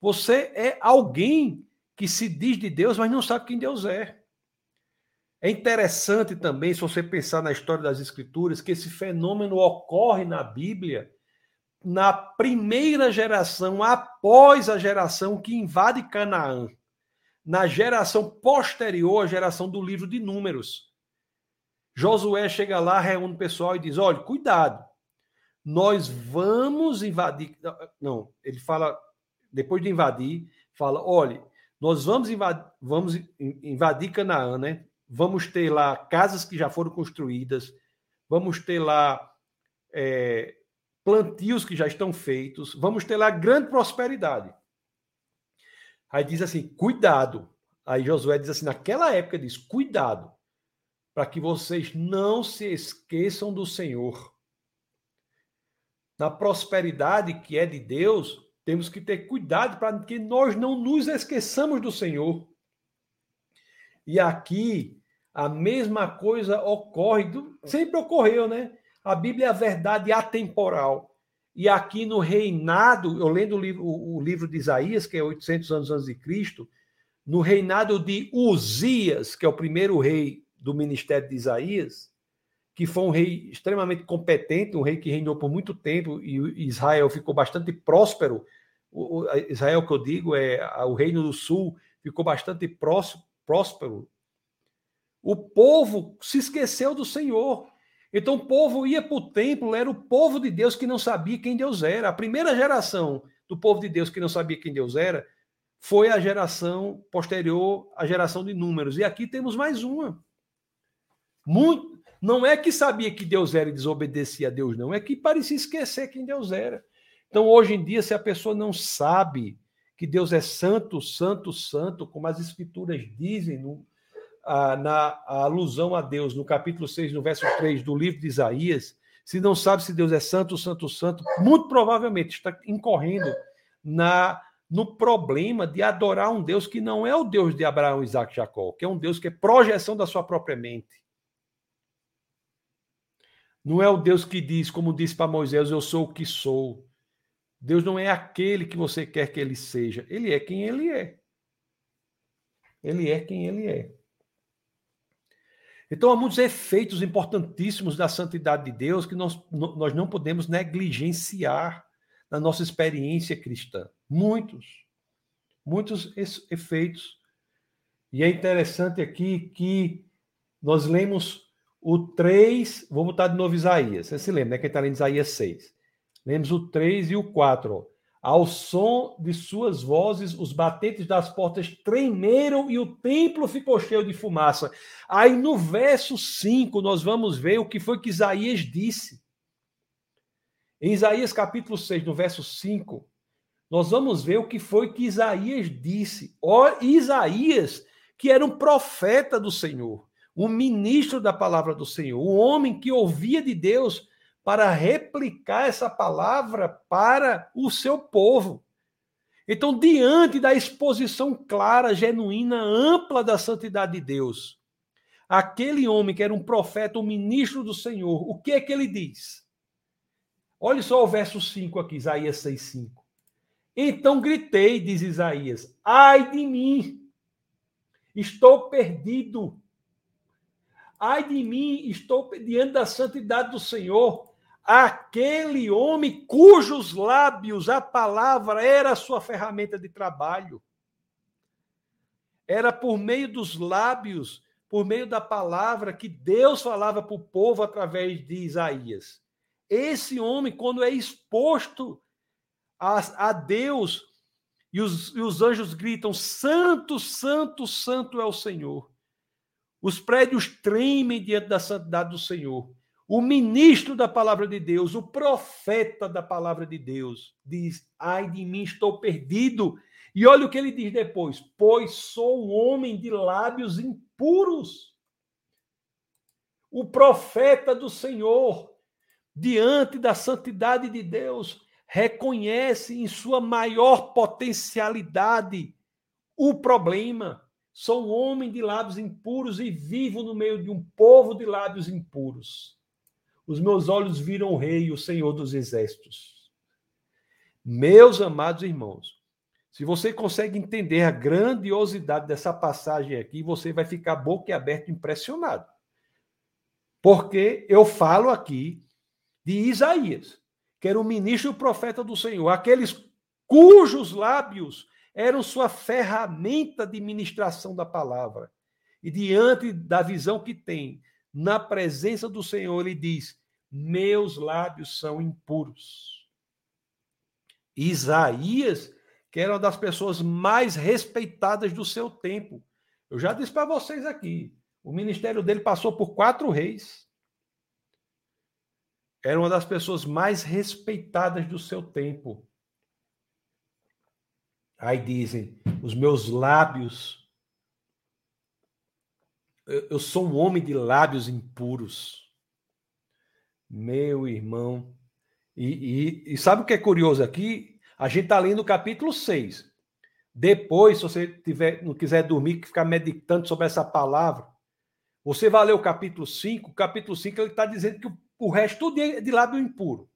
Você é alguém que se diz de Deus, mas não sabe quem Deus é. É interessante também, se você pensar na história das Escrituras, que esse fenômeno ocorre na Bíblia na primeira geração, após a geração que invade Canaã, na geração posterior à geração do livro de Números. Josué chega lá, reúne o pessoal e diz: olha, cuidado, nós vamos invadir. Não, ele fala, depois de invadir, fala: olha, nós vamos invadir, vamos invadir Canaã, né? vamos ter lá casas que já foram construídas, vamos ter lá é, plantios que já estão feitos, vamos ter lá grande prosperidade. Aí diz assim: cuidado. Aí Josué diz assim: naquela época diz: cuidado, para que vocês não se esqueçam do Senhor. Na prosperidade que é de Deus, temos que ter cuidado para que nós não nos esqueçamos do Senhor. E aqui a mesma coisa ocorre, sempre ocorreu, né? A Bíblia é a verdade atemporal. E aqui no reinado, eu lendo o livro, o livro de Isaías, que é 800 anos antes de Cristo, no reinado de Uzias, que é o primeiro rei do ministério de Isaías, que foi um rei extremamente competente, um rei que reinou por muito tempo e Israel ficou bastante próspero. O Israel que eu digo é o reino do sul ficou bastante próspero o povo se esqueceu do Senhor. Então o povo ia para o templo, era o povo de Deus que não sabia quem Deus era. A primeira geração do povo de Deus que não sabia quem Deus era foi a geração posterior à geração de números. E aqui temos mais uma. Muito, não é que sabia que Deus era e desobedecia a Deus, não, é que parecia esquecer quem Deus era. Então, hoje em dia, se a pessoa não sabe que Deus é santo, santo, santo, como as escrituras dizem no, a, na a alusão a Deus no capítulo 6, no verso 3 do livro de Isaías, se não sabe se Deus é santo, santo, santo, muito provavelmente está incorrendo na no problema de adorar um Deus que não é o Deus de Abraão, Isaac e Jacó, que é um Deus que é projeção da sua própria mente. Não é o Deus que diz, como disse para Moisés, eu sou o que sou. Deus não é aquele que você quer que ele seja. Ele é quem ele é. Ele é quem ele é. Então, há muitos efeitos importantíssimos da santidade de Deus que nós, nós não podemos negligenciar na nossa experiência cristã. Muitos. Muitos efeitos. E é interessante aqui que nós lemos o 3, vou botar de novo Isaías. Você se lembra, né? Quem está lendo Isaías 6. Lemos o 3 e o 4. Ó. Ao som de suas vozes, os batentes das portas tremeram e o templo ficou cheio de fumaça. Aí no verso 5, nós vamos ver o que foi que Isaías disse. Em Isaías capítulo 6, no verso 5, nós vamos ver o que foi que Isaías disse. Ó, Isaías, que era um profeta do Senhor, um ministro da palavra do Senhor, um homem que ouvia de Deus para replicar essa palavra para o seu povo. Então, diante da exposição clara, genuína, ampla da santidade de Deus, aquele homem que era um profeta, um ministro do Senhor, o que é que ele diz? Olhe só o verso 5 aqui, Isaías 6,5. Então gritei, diz Isaías, ai de mim, estou perdido. Ai de mim, estou diante da santidade do Senhor aquele homem cujos lábios a palavra era a sua ferramenta de trabalho. Era por meio dos lábios, por meio da palavra, que Deus falava para o povo através de Isaías. Esse homem, quando é exposto a, a Deus, e os, e os anjos gritam: Santo, Santo, Santo é o Senhor. Os prédios tremem diante da santidade do Senhor. O ministro da palavra de Deus, o profeta da palavra de Deus, diz: Ai de mim, estou perdido. E olha o que ele diz depois: Pois sou um homem de lábios impuros. O profeta do Senhor, diante da santidade de Deus, reconhece em sua maior potencialidade o problema. Sou um homem de lábios impuros e vivo no meio de um povo de lábios impuros. Os meus olhos viram o Rei, o Senhor dos Exércitos. Meus amados irmãos, Se você consegue entender a grandiosidade dessa passagem aqui, você vai ficar boquiaberto impressionado. Porque eu falo aqui de Isaías, que era o ministro e o profeta do Senhor, aqueles cujos lábios eram sua ferramenta de ministração da palavra. E diante da visão que tem, na presença do Senhor, ele diz: Meus lábios são impuros. Isaías, que era uma das pessoas mais respeitadas do seu tempo. Eu já disse para vocês aqui: o ministério dele passou por quatro reis. Era uma das pessoas mais respeitadas do seu tempo. Aí dizem: os meus lábios. Eu, eu sou um homem de lábios impuros. Meu irmão. E, e, e sabe o que é curioso aqui? A gente está lendo o capítulo 6. Depois, se você tiver, não quiser dormir, ficar meditando sobre essa palavra, você vai ler o capítulo 5. O capítulo 5 ele está dizendo que o, o resto tudo é de lábio impuro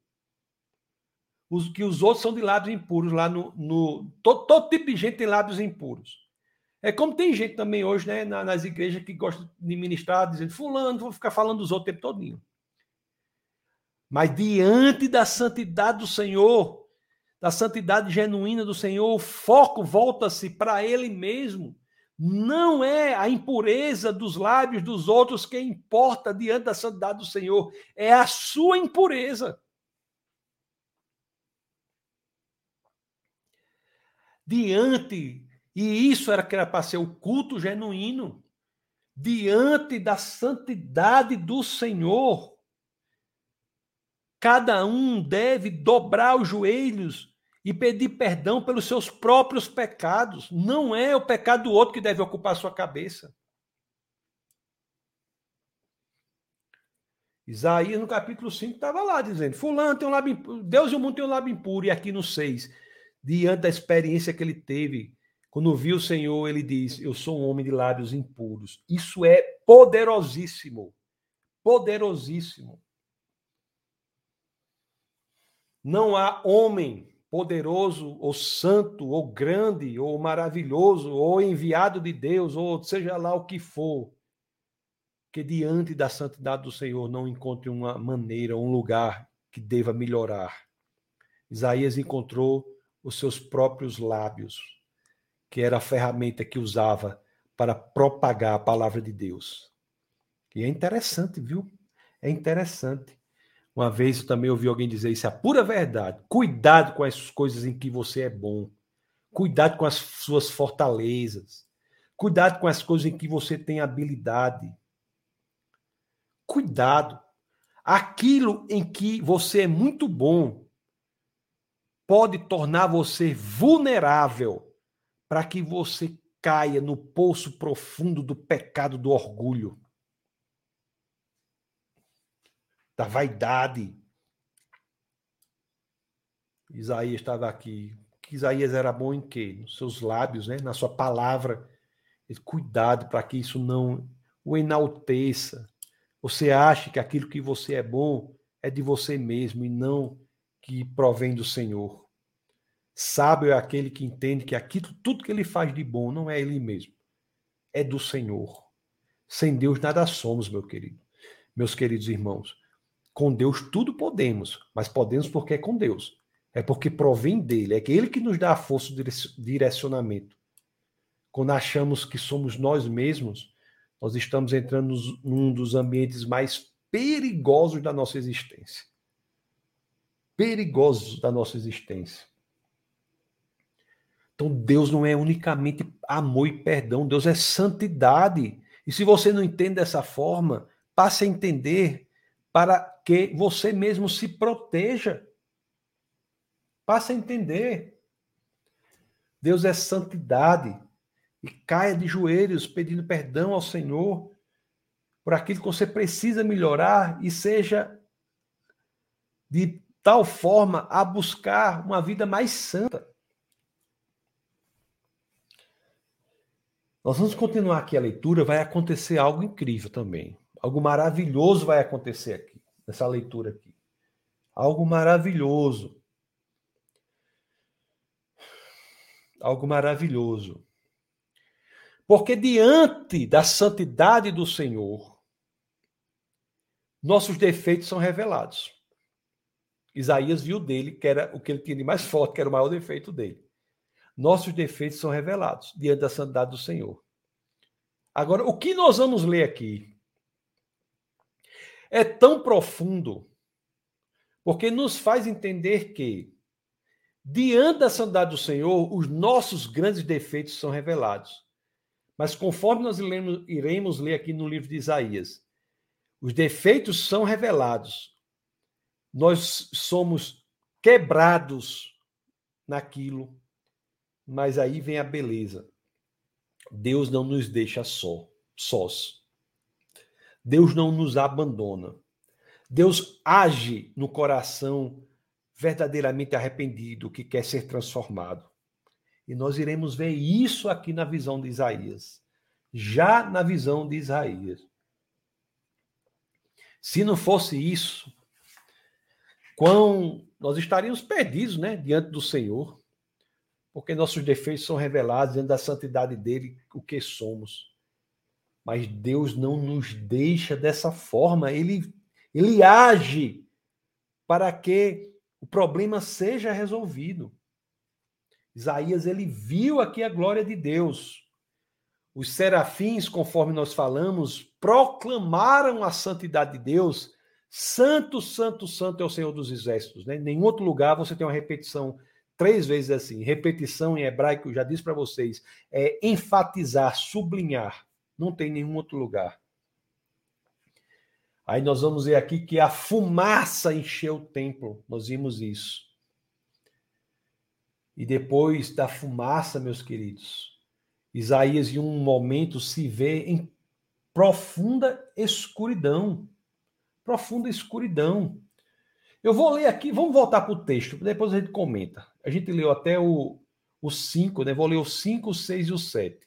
os, que os outros são de lábios impuros lá no. no todo, todo, tipo de gente tem lábios impuros. É como tem gente também hoje, né, nas igrejas que gosta de ministrar, dizendo, fulano, vou ficar falando dos outros o tempo todinho. Mas diante da santidade do Senhor, da santidade genuína do Senhor, o foco volta-se para Ele mesmo. Não é a impureza dos lábios dos outros que importa diante da santidade do Senhor, é a sua impureza. Diante, e isso era que era para ser o culto genuíno, diante da santidade do Senhor. Cada um deve dobrar os joelhos e pedir perdão pelos seus próprios pecados. Não é o pecado do outro que deve ocupar sua cabeça. Isaías, no capítulo 5, estava lá dizendo: Fulano tem um lábio impuro, Deus e o mundo tem um lábio impuro, e aqui no 6 diante da experiência que ele teve, quando viu o Senhor, ele diz: Eu sou um homem de lábios impuros. Isso é poderosíssimo. Poderosíssimo. Não há homem poderoso, ou santo, ou grande, ou maravilhoso, ou enviado de Deus, ou seja lá o que for, que diante da santidade do Senhor não encontre uma maneira, um lugar que deva melhorar. Isaías encontrou os seus próprios lábios, que era a ferramenta que usava para propagar a palavra de Deus. E é interessante, viu? É interessante. Uma vez eu também ouvi alguém dizer isso, é a pura verdade. Cuidado com as coisas em que você é bom. Cuidado com as suas fortalezas. Cuidado com as coisas em que você tem habilidade. Cuidado. Aquilo em que você é muito bom, pode tornar você vulnerável para que você caia no poço profundo do pecado do orgulho, da vaidade. Isaías estava aqui. Isaías era bom em quê? Nos seus lábios, né? na sua palavra. Cuidado para que isso não o enalteça. Você acha que aquilo que você é bom é de você mesmo e não que provém do Senhor. Sábio é aquele que entende que aquilo, tudo que ele faz de bom não é ele mesmo, é do Senhor. Sem Deus nada somos, meu querido. Meus queridos irmãos, com Deus tudo podemos, mas podemos porque é com Deus. É porque provém dele, é que ele que nos dá a força do direcionamento. Quando achamos que somos nós mesmos, nós estamos entrando num dos ambientes mais perigosos da nossa existência perigosos da nossa existência. Então, Deus não é unicamente amor e perdão, Deus é santidade. E se você não entende dessa forma, passe a entender para que você mesmo se proteja. Passe a entender. Deus é santidade. E caia de joelhos pedindo perdão ao Senhor por aquilo que você precisa melhorar e seja de tal forma a buscar uma vida mais santa. Nós vamos continuar aqui a leitura, vai acontecer algo incrível também. Algo maravilhoso vai acontecer aqui, nessa leitura aqui. Algo maravilhoso. algo maravilhoso. Porque diante da santidade do Senhor, nossos defeitos são revelados. Isaías viu dele que era o que ele tinha de mais <laughs> forte, que era o maior defeito dele. Nossos defeitos são revelados diante da santidade do Senhor. Agora, o que nós vamos ler aqui é tão profundo, porque nos faz entender que, diante da santidade do Senhor, os nossos grandes defeitos são revelados. Mas conforme nós iremos, ler aqui no livro de Isaías, os defeitos são revelados. Nós somos quebrados naquilo, mas aí vem a beleza. Deus não nos deixa só, sós. Deus não nos abandona. Deus age no coração verdadeiramente arrependido que quer ser transformado. E nós iremos ver isso aqui na visão de Isaías. Já na visão de Isaías. Se não fosse isso, quão nós estaríamos perdidos, né, diante do Senhor, porque nossos defeitos são revelados diante da santidade dele, o que somos. Mas Deus não nos deixa dessa forma, ele ele age para que o problema seja resolvido. Isaías ele viu aqui a glória de Deus. Os serafins, conforme nós falamos, proclamaram a santidade de Deus. Santo, santo, santo é o Senhor dos exércitos. Né? Em nenhum outro lugar você tem uma repetição três vezes assim. Repetição em hebraico, já disse para vocês, é enfatizar, sublinhar. Não tem nenhum outro lugar. Aí nós vamos ver aqui que a fumaça encheu o templo. Nós vimos isso. E depois da fumaça, meus queridos, Isaías, em um momento, se vê em profunda escuridão. Profunda escuridão. Eu vou ler aqui, vamos voltar para o texto, depois a gente comenta. A gente leu até o 5, né? Vou ler o 5, o 6 e o 7.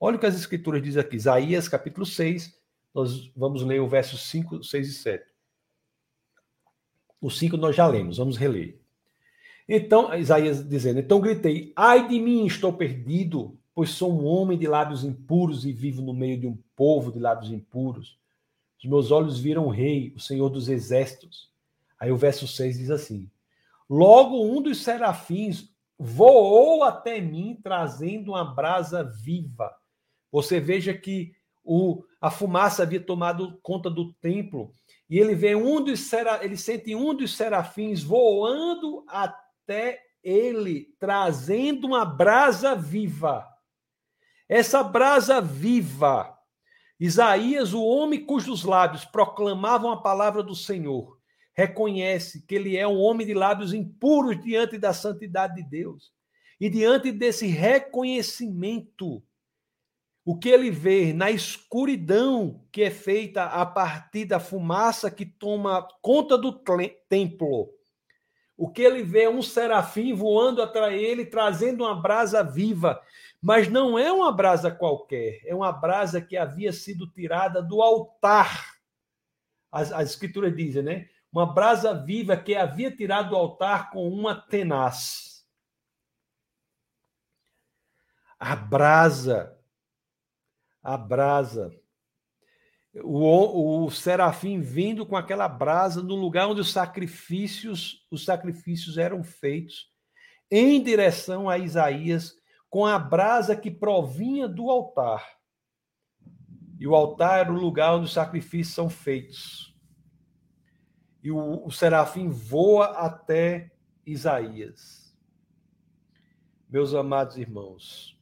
Olha o que as escrituras dizem aqui. Isaías, capítulo 6, nós vamos ler o verso 5, 6 e 7. O 5 nós já lemos, vamos reler. Então, Isaías dizendo: Então gritei: Ai de mim, estou perdido, pois sou um homem de lábios impuros e vivo no meio de um povo de lábios impuros. Os meus olhos viram o rei, o Senhor dos exércitos. Aí o verso 6 diz assim: Logo um dos serafins voou até mim, trazendo uma brasa viva. Você veja que o, a fumaça havia tomado conta do templo. E ele vê um dos sera, ele sente um dos serafins voando até até ele trazendo uma brasa viva. Essa brasa viva, Isaías, o homem cujos lábios proclamavam a palavra do Senhor, reconhece que ele é um homem de lábios impuros diante da santidade de Deus. E diante desse reconhecimento, o que ele vê na escuridão que é feita a partir da fumaça que toma conta do templo, o que ele vê é um serafim voando atrás dele, trazendo uma brasa viva. Mas não é uma brasa qualquer, é uma brasa que havia sido tirada do altar. As, as escrituras dizem, né? Uma brasa viva que havia tirado do altar com uma tenaz. A brasa, a brasa o, o serafim vindo com aquela brasa no lugar onde os sacrifícios, os sacrifícios eram feitos, em direção a Isaías, com a brasa que provinha do altar. E o altar era o lugar onde os sacrifícios são feitos. E o, o serafim voa até Isaías. Meus amados irmãos,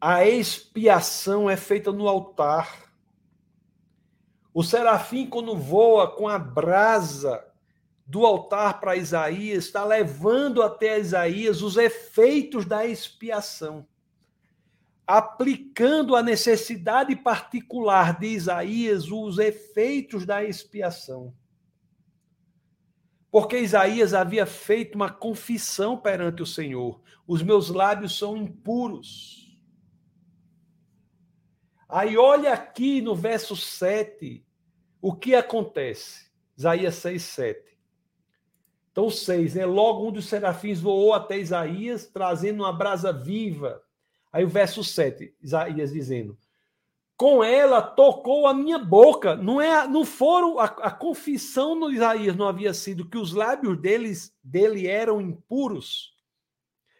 a expiação é feita no altar. O serafim, quando voa com a brasa do altar para Isaías, está levando até Isaías os efeitos da expiação, aplicando a necessidade particular de Isaías os efeitos da expiação. Porque Isaías havia feito uma confissão perante o Senhor: os meus lábios são impuros. Aí olha aqui no verso 7 o que acontece. Isaías 6, 7. Então, seis, né? Logo um dos serafins voou até Isaías, trazendo uma brasa viva. Aí o verso 7, Isaías dizendo: Com ela tocou a minha boca. Não é, não foram a, a confissão no Isaías não havia sido que os lábios deles dele eram impuros.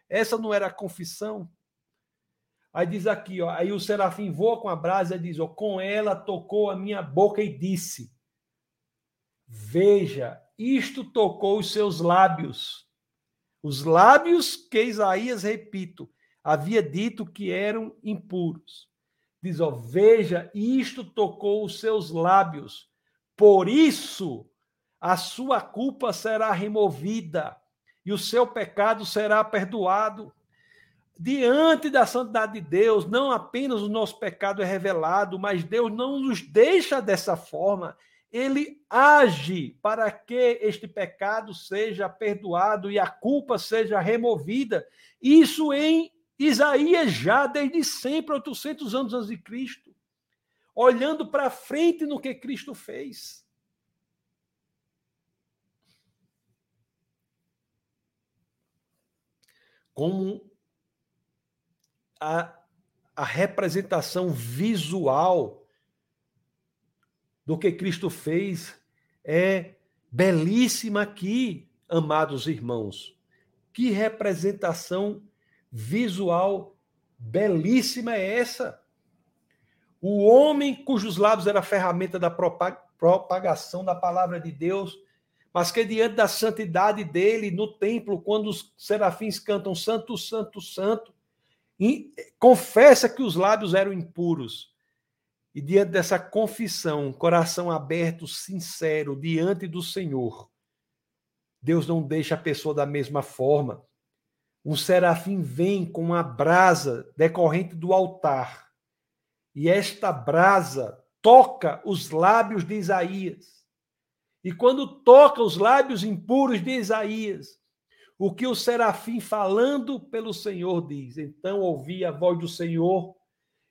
Essa não era a confissão. Aí diz aqui, ó, aí o serafim voa com a brasa e diz, ó, com ela tocou a minha boca e disse: Veja, isto tocou os seus lábios. Os lábios que Isaías, repito, havia dito que eram impuros. Diz, ó, veja, isto tocou os seus lábios. Por isso a sua culpa será removida e o seu pecado será perdoado. Diante da santidade de Deus, não apenas o nosso pecado é revelado, mas Deus não nos deixa dessa forma ele age para que este pecado seja perdoado e a culpa seja removida. Isso em Isaías já desde sempre, 800 anos antes de Cristo, olhando para frente no que Cristo fez. Como a, a representação visual do que Cristo fez é belíssima aqui, amados irmãos. Que representação visual belíssima é essa? O homem cujos lábios era ferramenta da propagação da palavra de Deus, mas que diante da santidade dele no templo, quando os serafins cantam Santo, Santo, Santo, confessa que os lábios eram impuros. E diante dessa confissão, coração aberto, sincero, diante do Senhor, Deus não deixa a pessoa da mesma forma. Um serafim vem com uma brasa decorrente do altar. E esta brasa toca os lábios de Isaías. E quando toca os lábios impuros de Isaías, o que o serafim falando pelo Senhor diz: Então ouvi a voz do Senhor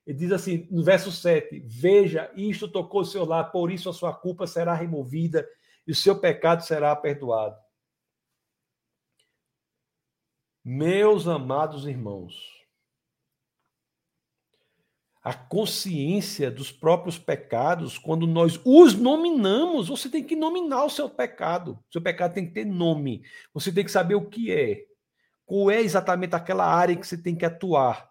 ele diz assim, no verso 7: Veja, isto tocou o seu lar, por isso a sua culpa será removida e o seu pecado será perdoado. Meus amados irmãos, a consciência dos próprios pecados, quando nós os nominamos, você tem que nominar o seu pecado. O seu pecado tem que ter nome. Você tem que saber o que é. Qual é exatamente aquela área que você tem que atuar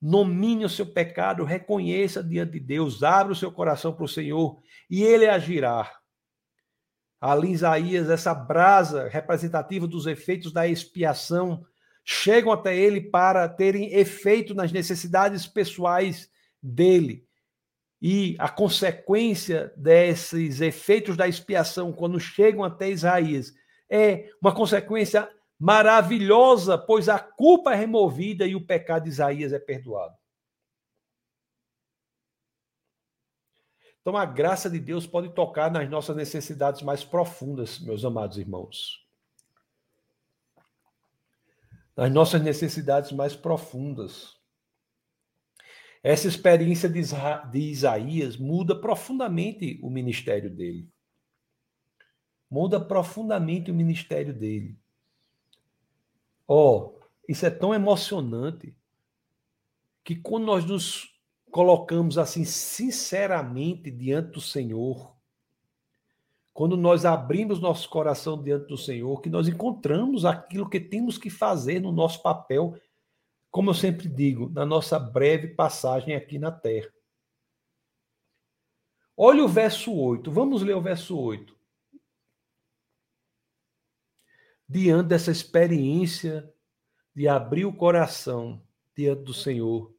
nomine o seu pecado, reconheça diante de Deus, abra o seu coração para o Senhor e ele agirá. Ali Isaías, essa brasa representativa dos efeitos da expiação, chegam até ele para terem efeito nas necessidades pessoais dele. E a consequência desses efeitos da expiação, quando chegam até Isaías, é uma consequência maravilhosa, pois a culpa é removida e o pecado de Isaías é perdoado. Então a graça de Deus pode tocar nas nossas necessidades mais profundas, meus amados irmãos. Nas nossas necessidades mais profundas. Essa experiência de Isaías muda profundamente o ministério dele. Muda profundamente o ministério dele. Ó, oh, isso é tão emocionante que quando nós nos colocamos assim sinceramente diante do Senhor, quando nós abrimos nosso coração diante do Senhor, que nós encontramos aquilo que temos que fazer no nosso papel, como eu sempre digo, na nossa breve passagem aqui na terra. Olha o verso 8, vamos ler o verso 8. Diante dessa experiência de abrir o coração diante do Senhor,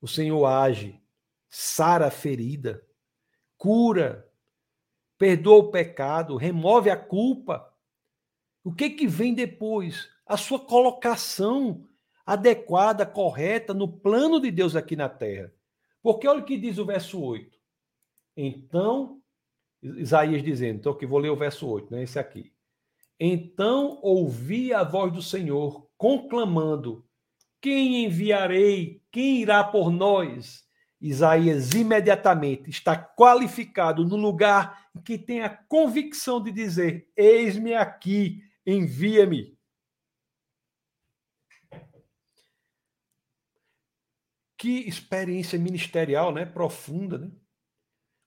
o Senhor age, sara a ferida, cura, perdoa o pecado, remove a culpa. O que que vem depois? A sua colocação adequada, correta no plano de Deus aqui na terra. Porque olha o que diz o verso 8. Então, Isaías dizendo, então que vou ler o verso 8, né? Esse aqui. Então ouvi a voz do Senhor conclamando: Quem enviarei? Quem irá por nós? Isaías imediatamente está qualificado no lugar que tem a convicção de dizer: Eis-me aqui, envia-me. Que experiência ministerial, né? Profunda, né?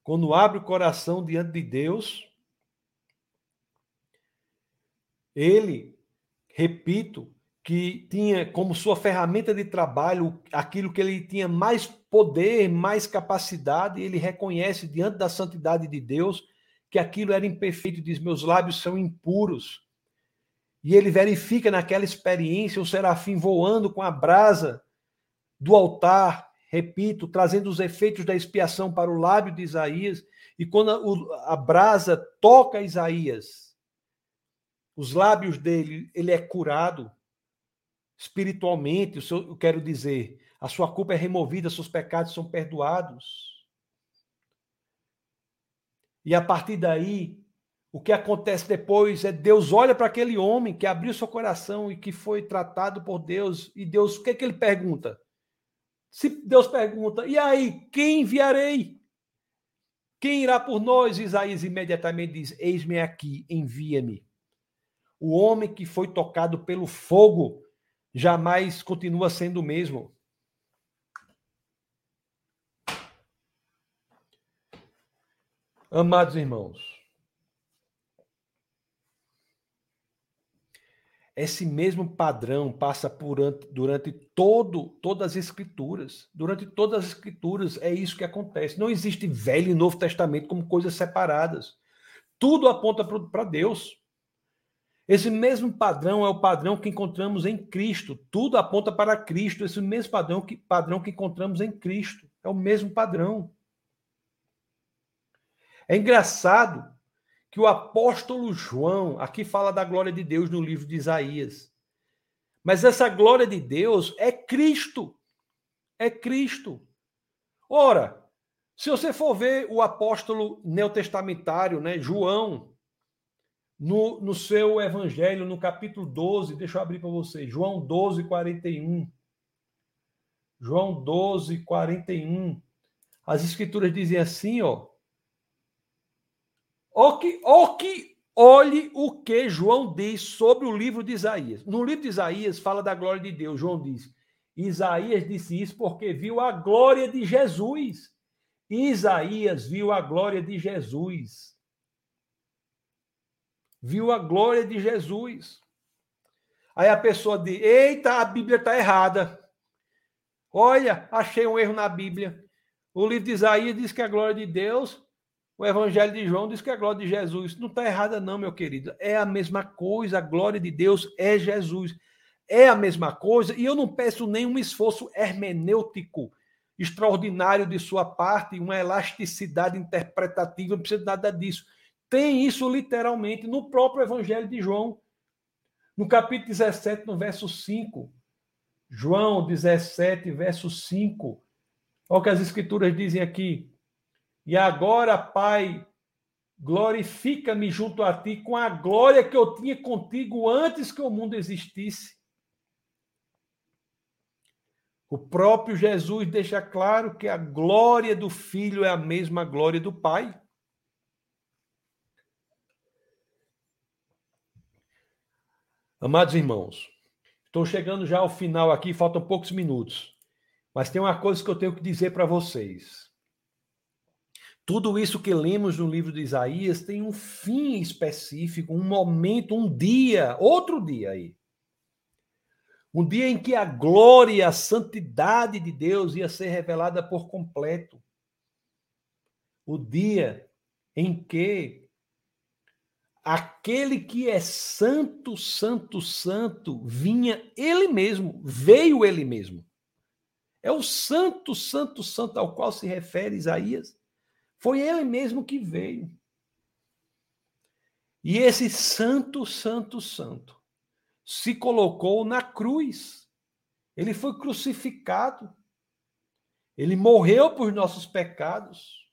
Quando abre o coração diante de Deus, ele, repito, que tinha como sua ferramenta de trabalho aquilo que ele tinha mais poder, mais capacidade, ele reconhece diante da santidade de Deus que aquilo era imperfeito, diz: Meus lábios são impuros. E ele verifica naquela experiência o serafim voando com a brasa do altar, repito, trazendo os efeitos da expiação para o lábio de Isaías. E quando a, brasa toca Isaías, os lábios dele, ele é curado espiritualmente, eu quero dizer, a sua culpa é removida, seus pecados são perdoados. E a partir daí, o que acontece depois é Deus olha para aquele homem que abriu seu coração e que foi tratado por Deus, e Deus, o que é que ele pergunta? Se Deus pergunta, e aí, quem enviarei? Quem irá por nós? Isaías imediatamente diz: Eis-me aqui, envia-me. O homem que foi tocado pelo fogo jamais continua sendo o mesmo. Amados irmãos, esse mesmo padrão passa por durante todo, todas as escrituras. Durante todas as escrituras é isso que acontece. Não existe Velho e Novo Testamento como coisas separadas. Tudo aponta para Deus. Esse mesmo padrão é o padrão que encontramos em Cristo. Tudo aponta para Cristo. Esse mesmo padrão que, padrão que encontramos em Cristo. É o mesmo padrão. É engraçado que o apóstolo João aqui fala da glória de Deus no livro de Isaías. Mas essa glória de Deus é Cristo. É Cristo. Ora, se você for ver o apóstolo neotestamentário, né, João, no, no seu evangelho, no capítulo 12, deixa eu abrir para vocês, João 12, 41. João 12, 41. As escrituras dizem assim, ó. O que, o que olhe o que João diz sobre o livro de Isaías. No livro de Isaías fala da glória de Deus. João diz: Isaías disse isso porque viu a glória de Jesus. Isaías viu a glória de Jesus viu a glória de Jesus. Aí a pessoa diz: Eita, a Bíblia está errada. Olha, achei um erro na Bíblia. O livro de Isaías diz que a glória de Deus, o Evangelho de João diz que a glória de Jesus. Não está errada, não, meu querido. É a mesma coisa. A glória de Deus é Jesus. É a mesma coisa. E eu não peço nenhum esforço hermenêutico extraordinário de sua parte, uma elasticidade interpretativa. Não precisa de nada disso. Tem isso literalmente no próprio Evangelho de João, no capítulo 17, no verso 5. João 17, verso 5. Olha o que as Escrituras dizem aqui. E agora, Pai, glorifica-me junto a ti com a glória que eu tinha contigo antes que o mundo existisse. O próprio Jesus deixa claro que a glória do Filho é a mesma glória do Pai. Amados irmãos, estou chegando já ao final aqui, faltam poucos minutos. Mas tem uma coisa que eu tenho que dizer para vocês. Tudo isso que lemos no livro de Isaías tem um fim específico, um momento, um dia, outro dia aí. Um dia em que a glória, a santidade de Deus ia ser revelada por completo. O dia em que aquele que é santo, santo, santo, vinha ele mesmo, veio ele mesmo. É o santo, santo, santo ao qual se refere Isaías. Foi ele mesmo que veio. E esse santo, santo, santo se colocou na cruz. Ele foi crucificado. Ele morreu por nossos pecados.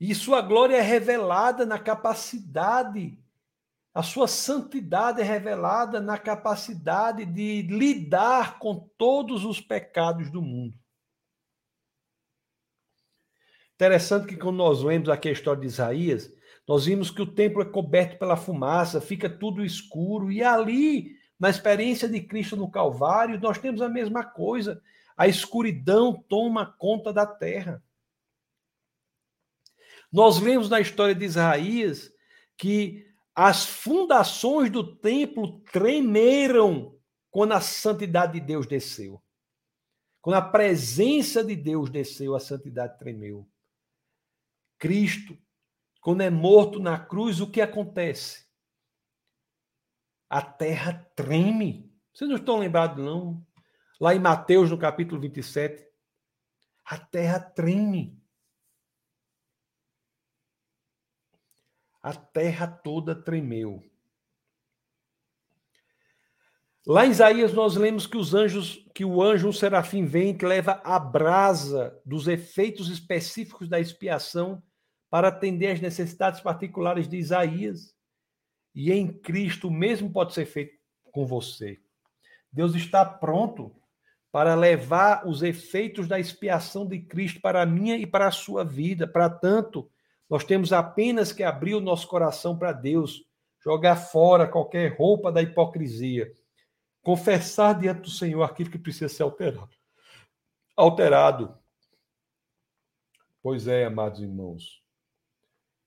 E sua glória é revelada na capacidade, a sua santidade é revelada na capacidade de lidar com todos os pecados do mundo. Interessante que quando nós vemos aqui a história de Isaías, Nós vimos que o templo é coberto pela fumaça, fica tudo escuro, e ali, na experiência de Cristo no Calvário, nós temos a mesma coisa. A escuridão toma conta da terra. Nós vemos na história de Isaías que as fundações do templo tremeram quando a santidade de Deus desceu. Quando a presença de Deus desceu, a santidade tremeu. Cristo, quando é morto na cruz, o que acontece? A terra treme. Vocês não estão lembrados, não? Lá em Mateus, no capítulo 27, a terra treme. A terra toda tremeu. Lá em Isaías nós lemos que os anjos, que o anjo, um serafim vem que leva a brasa dos efeitos específicos da expiação para atender às necessidades particulares de Isaías. E em Cristo o mesmo pode ser feito com você. Deus está pronto para levar os efeitos da expiação de Cristo para a minha e para a sua vida. Para tanto, nós temos apenas que abrir o nosso coração para Deus, jogar fora qualquer roupa da hipocrisia confessar diante do Senhor aquilo que precisa ser alterado. Alterado. Pois é, amados irmãos,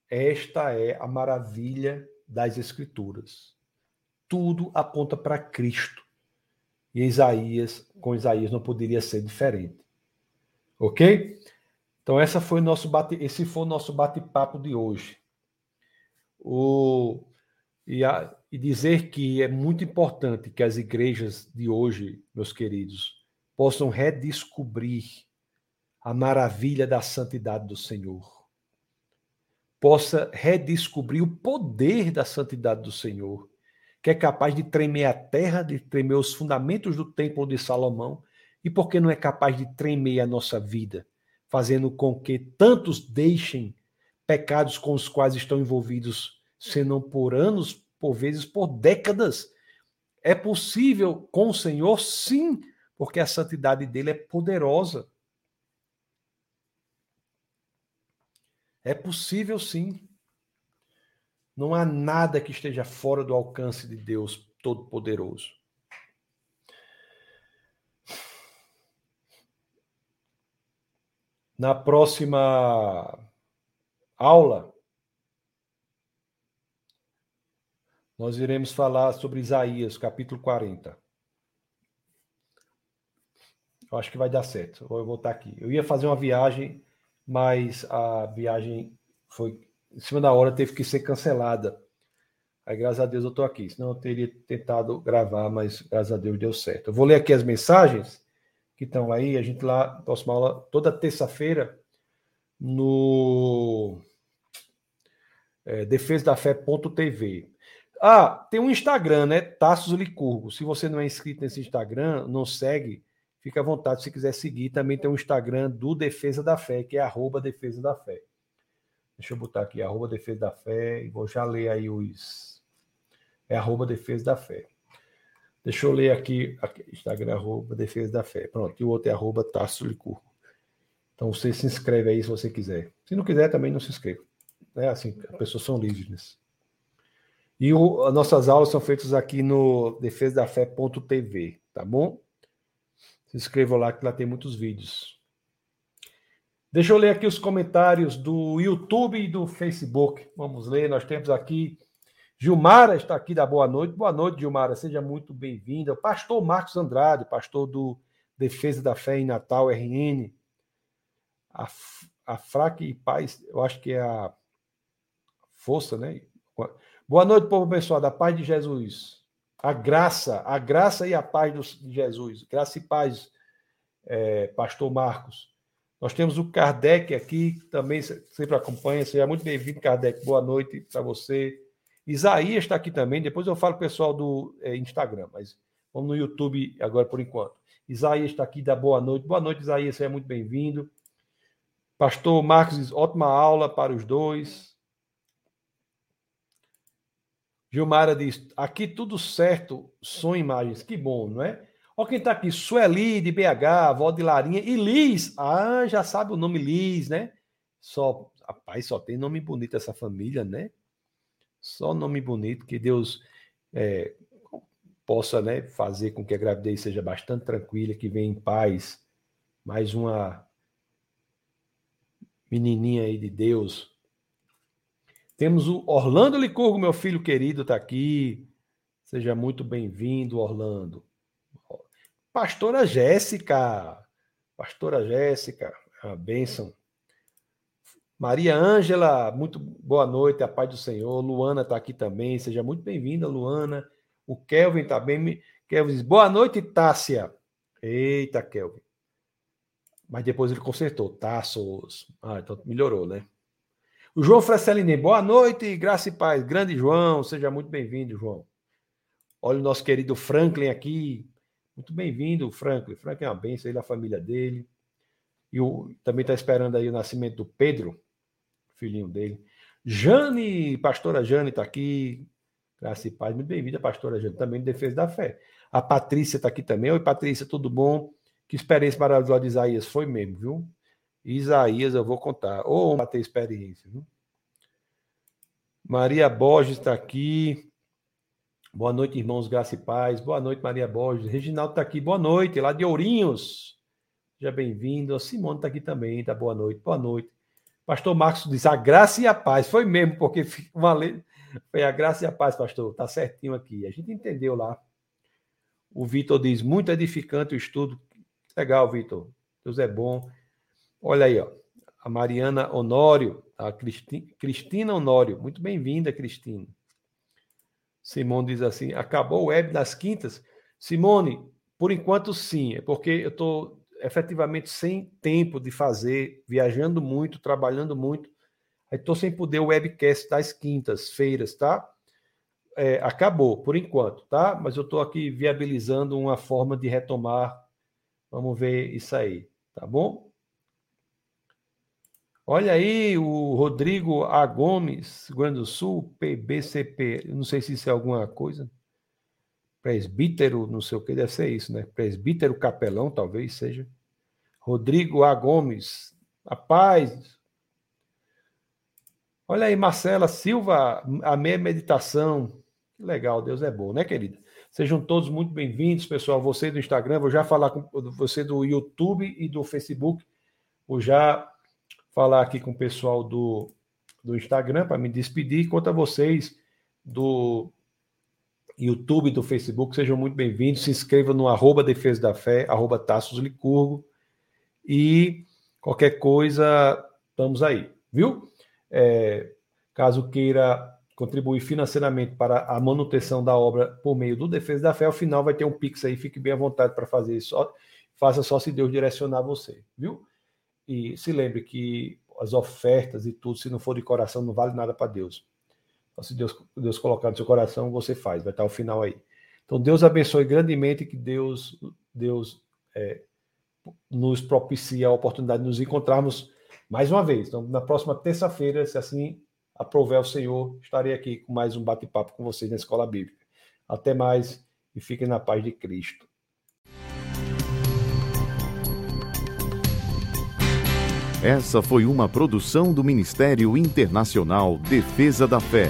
esta é a maravilha das Escrituras. Tudo aponta para Cristo. E Isaías, com Isaías não poderia ser diferente. Ok? Então essa foi nosso bate, esse foi o nosso bate-papo de hoje. O, e a, e dizer que é muito importante que as igrejas de hoje, meus queridos, possam redescobrir a maravilha da santidade do Senhor. Possa redescobrir o poder da santidade do Senhor, que é capaz de tremer a terra, de tremer os fundamentos do templo de Salomão, e porque não é capaz de tremer a nossa vida, fazendo com que tantos deixem pecados com os quais estão envolvidos, senão por anos por vezes por décadas. É possível com o Senhor, sim, porque a santidade dele é poderosa. É possível, sim. Não há nada que esteja fora do alcance de Deus Todo-Poderoso. Na próxima aula, nós iremos falar sobre Isaías, capítulo 40. Eu acho que vai dar certo. Vou estar aqui. Eu ia fazer uma viagem, mas a viagem foi em cima da hora, teve que ser cancelada. Aí, graças a Deus, eu estou aqui. Senão eu teria tentado gravar, mas graças a Deus deu certo. Eu vou ler aqui as mensagens que estão aí. A gente lá, próxima aula, toda terça-feira, no é, defesadafé.tv. Ah, tem um Instagram, né? Tassos Licurgo. Se você não é inscrito nesse Instagram, não segue, fica à vontade se quiser seguir. Também tem um Instagram do Defesa da Fé, que é arroba Defesa da Fé. Deixa eu botar aqui, arroba Defesa da Fé, e vou já ler aí os. É arroba Defesa da Fé. Deixa eu ler aqui, aqui Instagram, arroba Defesa da Fé. Pronto, e o outro é arroba Tassos Licurgo. Então você se inscreve aí se você quiser. Se não quiser, também não se inscreva. É assim, as pessoas são livres. E o, as nossas aulas são feitas aqui no defesadafé.tv, tá bom? Se inscrevam lá que lá tem muitos vídeos. Deixa eu ler aqui os comentários do YouTube e do Facebook. Vamos ler, nós temos aqui Gilmara está aqui da boa noite. Boa noite, Gilmara, seja muito bem-vinda. Pastor Marcos Andrade, pastor do Defesa da Fé em Natal, RN. A, a Fraque e Paz, eu acho que é a Força, né? Boa noite, povo abençoado. A paz de Jesus. A graça, a graça e a paz de Jesus. Graça e paz, é, Pastor Marcos. Nós temos o Kardec aqui, que também sempre acompanha. Seja muito bem-vindo, Kardec. Boa noite para você. Isaías está aqui também. Depois eu falo pessoal do é, Instagram, mas vamos no YouTube agora por enquanto. Isaías está aqui, dá boa noite. Boa noite, Isaías. Seja muito bem-vindo. Pastor Marcos, ótima aula para os dois. Gilmara diz: aqui tudo certo, som imagens. Que bom, não é? Olha quem está aqui: Sueli, de BH, avó de Larinha e Liz. Ah, já sabe o nome Liz, né? Só Rapaz, só tem nome bonito essa família, né? Só nome bonito, que Deus é, possa né, fazer com que a gravidez seja bastante tranquila, que venha em paz. Mais uma menininha aí de Deus. Temos o Orlando Licurgo, meu filho querido, está aqui. Seja muito bem-vindo, Orlando. Pastora Jéssica. Pastora Jéssica, a bênção. Maria Ângela, muito boa noite, a paz do Senhor. Luana está aqui também, seja muito bem-vinda, Luana. O Kelvin está bem. Kelvin diz, boa noite, Tássia. Eita, Kelvin. Mas depois ele consertou, Tassos. Ah, então melhorou, né? O João Frecelini, boa noite, graça e paz. Grande João, seja muito bem-vindo, João. Olha o nosso querido Franklin aqui. Muito bem-vindo, Franklin. Franklin é uma bênção, ele, a família dele. E o, também está esperando aí o nascimento do Pedro, filhinho dele. Jane, pastora Jane está aqui. Graça e paz. Muito bem-vinda, pastora Jane, também de defesa da fé. A Patrícia está aqui também. Oi, Patrícia, tudo bom? Que experiência maravilhosa de Isaías foi mesmo, viu? Isaías, eu vou contar. Ou oh, ter experiência, viu? Maria Borges está aqui. Boa noite, irmãos, graça e paz. Boa noite, Maria Borges. Reginaldo está aqui. Boa noite, lá de Ourinhos. Seja bem-vindo. Simone está aqui também. Tá boa noite. Boa noite. Pastor Marcos diz a graça e a paz. Foi mesmo, porque uma lei. Foi a graça e a paz, pastor. Tá certinho aqui. A gente entendeu lá. O Vitor diz: muito edificante o estudo. Legal, Vitor. Deus é bom. Olha aí, ó. A Mariana Honório, a Cristina Honório. Muito bem-vinda, Cristina. Simone diz assim: acabou o web das quintas? Simone, por enquanto sim. É porque eu estou efetivamente sem tempo de fazer, viajando muito, trabalhando muito. Aí estou sem poder o webcast das quintas-feiras, tá? É, acabou, por enquanto, tá? Mas eu estou aqui viabilizando uma forma de retomar. Vamos ver isso aí, tá bom? Olha aí o Rodrigo A. Gomes, Rio Grande do Sul, PBCP. não sei se isso é alguma coisa presbítero, não sei o que, deve ser isso, né? Presbítero capelão, talvez seja. Rodrigo A. Gomes, a paz. Olha aí, Marcela Silva, a meia meditação. Que legal, Deus é bom, né, querida? Sejam todos muito bem-vindos, pessoal. Você do Instagram, vou já falar com você do YouTube e do Facebook. Vou já falar aqui com o pessoal do, do Instagram para me despedir. Quanto a vocês do YouTube, do Facebook, sejam muito bem-vindos. Se inscreva no arroba Defesa da Fé, arroba Licurgo. E qualquer coisa, estamos aí, viu? É, caso queira contribuir financeiramente para a manutenção da obra por meio do Defesa da Fé, ao final vai ter um Pix aí, fique bem à vontade para fazer isso. Faça só se Deus direcionar você, viu? E se lembre que as ofertas e tudo, se não for de coração, não vale nada para Deus. Se Deus, Deus colocar no seu coração, você faz, vai estar o final aí. Então, Deus abençoe grandemente, que Deus, Deus é, nos propicie a oportunidade de nos encontrarmos mais uma vez. Então, na próxima terça-feira, se assim aprover o Senhor, estarei aqui com mais um bate-papo com vocês na Escola Bíblica. Até mais e fiquem na paz de Cristo. Essa foi uma produção do Ministério Internacional Defesa da Fé,